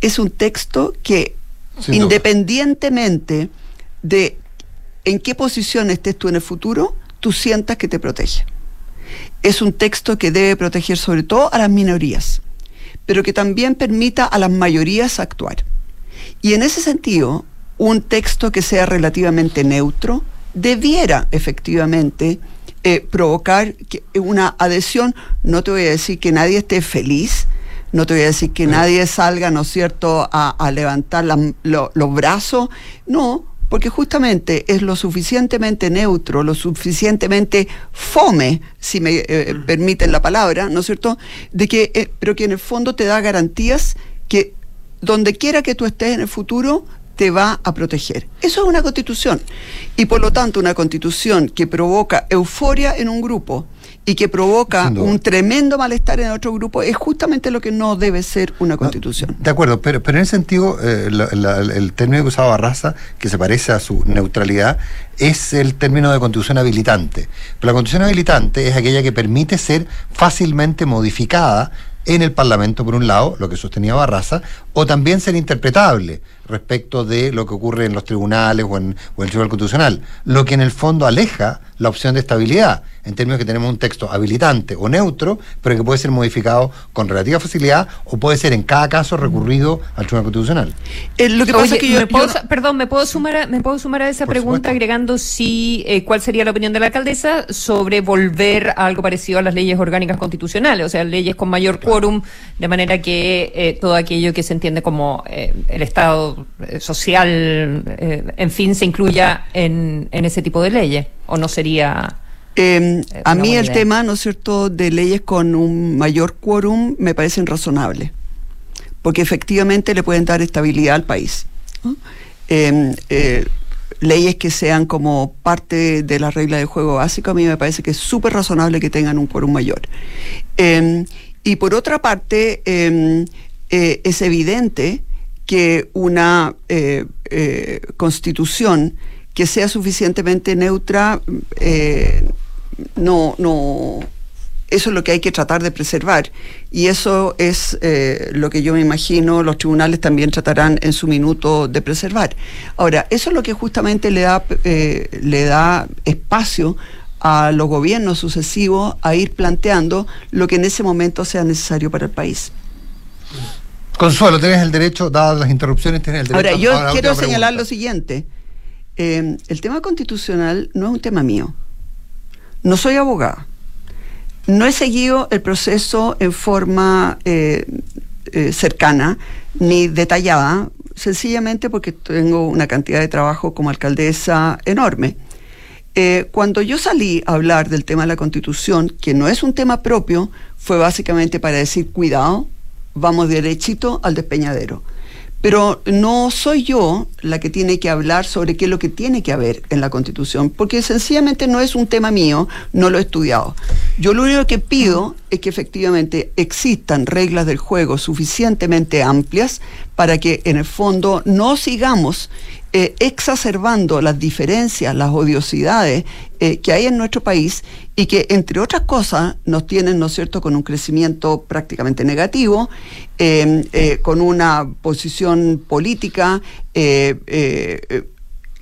[SPEAKER 13] es un texto que
[SPEAKER 1] Sin duda.
[SPEAKER 13] independientemente de en qué posición estés tú en el futuro, tú sientas que te protege. Es un texto que debe proteger sobre todo a las minorías, pero que también permita a las mayorías actuar. Y en ese sentido, un texto que sea relativamente neutro debiera efectivamente eh, provocar que- una adhesión. No te voy a decir que nadie esté feliz, no te voy a decir que nadie salga, ¿no es cierto?, a, a levantar la- lo- los brazos. No, porque justamente es lo suficientemente neutro, lo suficientemente fome, si me eh, permiten la palabra, ¿no es cierto?, de que, eh, pero que en el fondo te da garantías que donde quiera que tú estés en el futuro, te va a proteger. Eso es una constitución. Y por lo tanto, una constitución que provoca euforia en un grupo y que provoca un tremendo malestar en otro grupo es justamente lo que no debe ser una constitución.
[SPEAKER 1] De acuerdo, pero, pero en ese sentido, eh, la- la- el término que usaba Barraza, que se parece a su neutralidad, es el término de constitución habilitante. Pero la constitución habilitante es aquella que permite ser fácilmente modificada en el Parlamento, por un lado, lo que sostenía Barraza, o también ser interpretable respecto de lo que ocurre en los tribunales o en, o en el Tribunal Constitucional, lo que en el fondo aleja la opción de estabilidad, en términos que tenemos un texto habilitante o neutro, pero que puede ser modificado con relativa facilidad o puede ser en cada caso recurrido al Tribunal Constitucional.
[SPEAKER 13] Eh, lo que pasa
[SPEAKER 3] Oye,
[SPEAKER 13] es que yo,
[SPEAKER 3] ¿me puedo
[SPEAKER 13] yo-
[SPEAKER 3] sa- perdón, ¿me puedo sumar a, me puedo sumar a esa
[SPEAKER 1] Por
[SPEAKER 3] pregunta
[SPEAKER 1] supuesto.
[SPEAKER 3] agregando si eh, cuál sería la opinión de la alcaldesa sobre volver a algo parecido a las leyes orgánicas constitucionales, o sea, leyes con mayor quórum, de manera que eh, todo aquello que se entiende como eh, el Estado social, eh, en fin, se incluya en, en ese tipo de leyes, o no sería...
[SPEAKER 13] Eh,
[SPEAKER 3] Eh,
[SPEAKER 13] a mí el
[SPEAKER 3] idea.
[SPEAKER 13] tema, ¿no es cierto?, de leyes con un mayor quórum me parecen razonables, porque efectivamente le pueden dar estabilidad al país. ¿no? Eh, eh, leyes que sean como parte de la regla de juego básico, a mí me parece que es súper razonable que tengan un quórum mayor. Eh, y por otra parte, eh, eh, es evidente que una eh, eh, constitución que sea suficientemente neutra eh, no, no, eso es lo que hay que tratar de preservar. Y eso es lo que yo me imagino los tribunales también tratarán en su minuto de preservar. Ahora, eso es lo que justamente le da, le da espacio a los gobiernos sucesivos a ir planteando lo que en ese momento sea necesario para el país.
[SPEAKER 1] Consuelo, tienes el derecho, dadas las interrupciones, tienes el derecho
[SPEAKER 13] Ahora, yo quiero señalar lo siguiente. Eh, el tema constitucional no es un tema mío. No soy abogada. No he seguido el proceso en forma eh, eh, cercana ni detallada, sencillamente porque tengo una cantidad de trabajo como alcaldesa enorme. Eh, cuando yo salí a hablar del tema de la constitución, que no es un tema propio, fue básicamente para decir, cuidado, vamos derechito al despeñadero. Pero no soy yo la que tiene que hablar sobre qué es lo que tiene que haber en la Constitución, porque sencillamente no es un tema mío, no lo he estudiado. Yo lo único que pido es que efectivamente existan reglas del juego suficientemente amplias para que en el fondo no sigamos eh, exacerbando las diferencias, las odiosidades eh, que hay en nuestro país y que, entre otras cosas, nos tienen, ¿no es cierto?, con un crecimiento prácticamente negativo, eh, con una posición política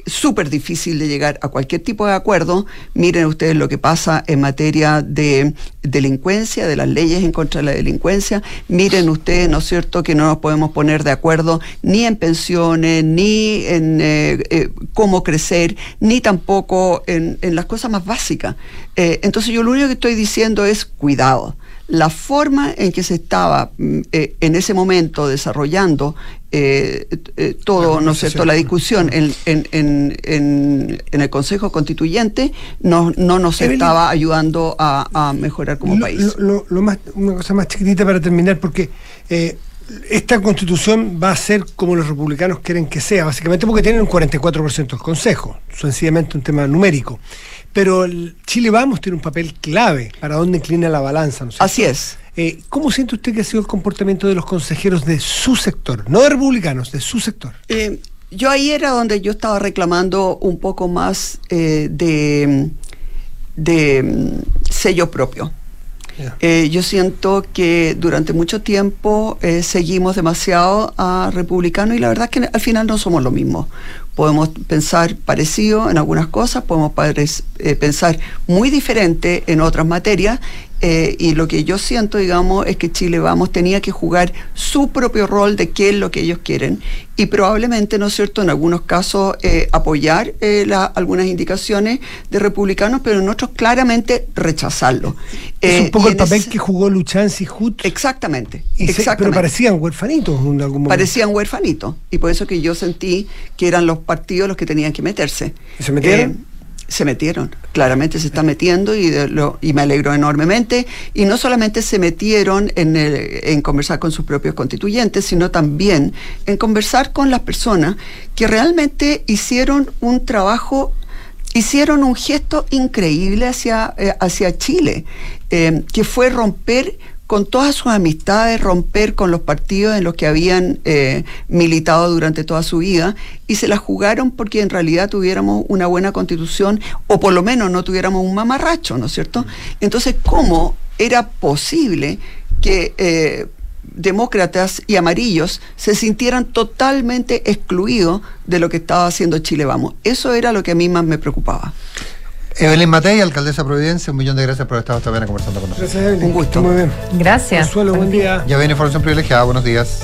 [SPEAKER 13] súper difícil de llegar a cualquier tipo de acuerdo. Miren ustedes lo que pasa en materia de delincuencia, de las leyes en contra de la delincuencia. Miren ustedes, ¿no es cierto?, que no nos podemos poner de acuerdo ni en pensiones, ni en eh, eh, cómo crecer, ni tampoco en, las cosas más básicas. Eh, entonces yo lo único que estoy diciendo es cuidado la forma en que se estaba mm, eh, en ese momento desarrollando eh, eh, todo, ¿no es cierto?, la discusión en, en, en, en- en el Consejo Constituyente no, no nos
[SPEAKER 2] Evelyn.
[SPEAKER 13] estaba ayudando a, a mejorar como
[SPEAKER 2] Lo-
[SPEAKER 13] país.
[SPEAKER 2] lo- lo- lo más, una cosa más chiquitita para terminar, porque eh, esta constitución va a ser como los republicanos quieren que sea, básicamente porque tienen un 44% del Consejo, sencillamente un tema numérico. Pero el Chile Vamos tiene un papel clave para dónde inclina la balanza. ¿no es cierto?
[SPEAKER 13] Así es.
[SPEAKER 2] Eh, ¿Cómo siente usted que ha sido el comportamiento de los consejeros de su sector? No de republicanos, de su sector.
[SPEAKER 13] Eh, yo ahí era donde yo estaba reclamando un poco más eh, de, de mm, sello propio. Eh, yo siento que durante mucho tiempo eh, seguimos demasiado a republicanos y la verdad es que al final no somos lo mismo. Podemos pensar parecido en algunas cosas, podemos eh, pensar muy diferente en otras materias eh, y lo que yo siento, digamos, es que Chile Vamos tenía que jugar su propio rol de qué es lo que ellos quieren y probablemente, ¿no es cierto?, en algunos casos eh, apoyar eh, la- algunas indicaciones de republicanos, pero en otros claramente rechazarlo.
[SPEAKER 2] es
[SPEAKER 13] Eh,
[SPEAKER 2] un poco el papel
[SPEAKER 13] ese-
[SPEAKER 2] que jugó Luchansi Hut.
[SPEAKER 13] Exactamente.
[SPEAKER 2] Y se- pero parecían huerfanitos en algún momento.
[SPEAKER 13] Parecían huerfanitos. Y por eso que yo sentí que eran los partidos los que tenían que meterse.
[SPEAKER 2] ¿Y se metieron?
[SPEAKER 13] Se metieron, claramente se está metiendo y, de lo- y me alegro enormemente. Y no solamente se metieron en, el- en conversar con sus propios constituyentes, sino también en conversar con las personas que realmente hicieron un trabajo, hicieron un gesto increíble hacia, eh, hacia Chile, eh, que fue romper con todas sus amistades, romper con los partidos en los que habían eh, militado durante toda su vida y se la jugaron porque en realidad tuviéramos una buena constitución o por lo menos no tuviéramos un mamarracho, ¿no es cierto? Entonces, ¿cómo era posible que eh, demócratas y amarillos se sintieran totalmente excluidos de lo que estaba haciendo Chile Vamos? Eso era lo que a mí más me preocupaba.
[SPEAKER 1] Evelyn Matei, alcaldesa de Providencia, un millón de gracias por estar esta mañana conversando con nosotros.
[SPEAKER 2] Gracias, Evelyn.
[SPEAKER 13] Un gusto.
[SPEAKER 2] Muy bien.
[SPEAKER 3] Gracias.
[SPEAKER 2] Consuelo, buen día.
[SPEAKER 1] Ya viene información privilegiada, buenos días.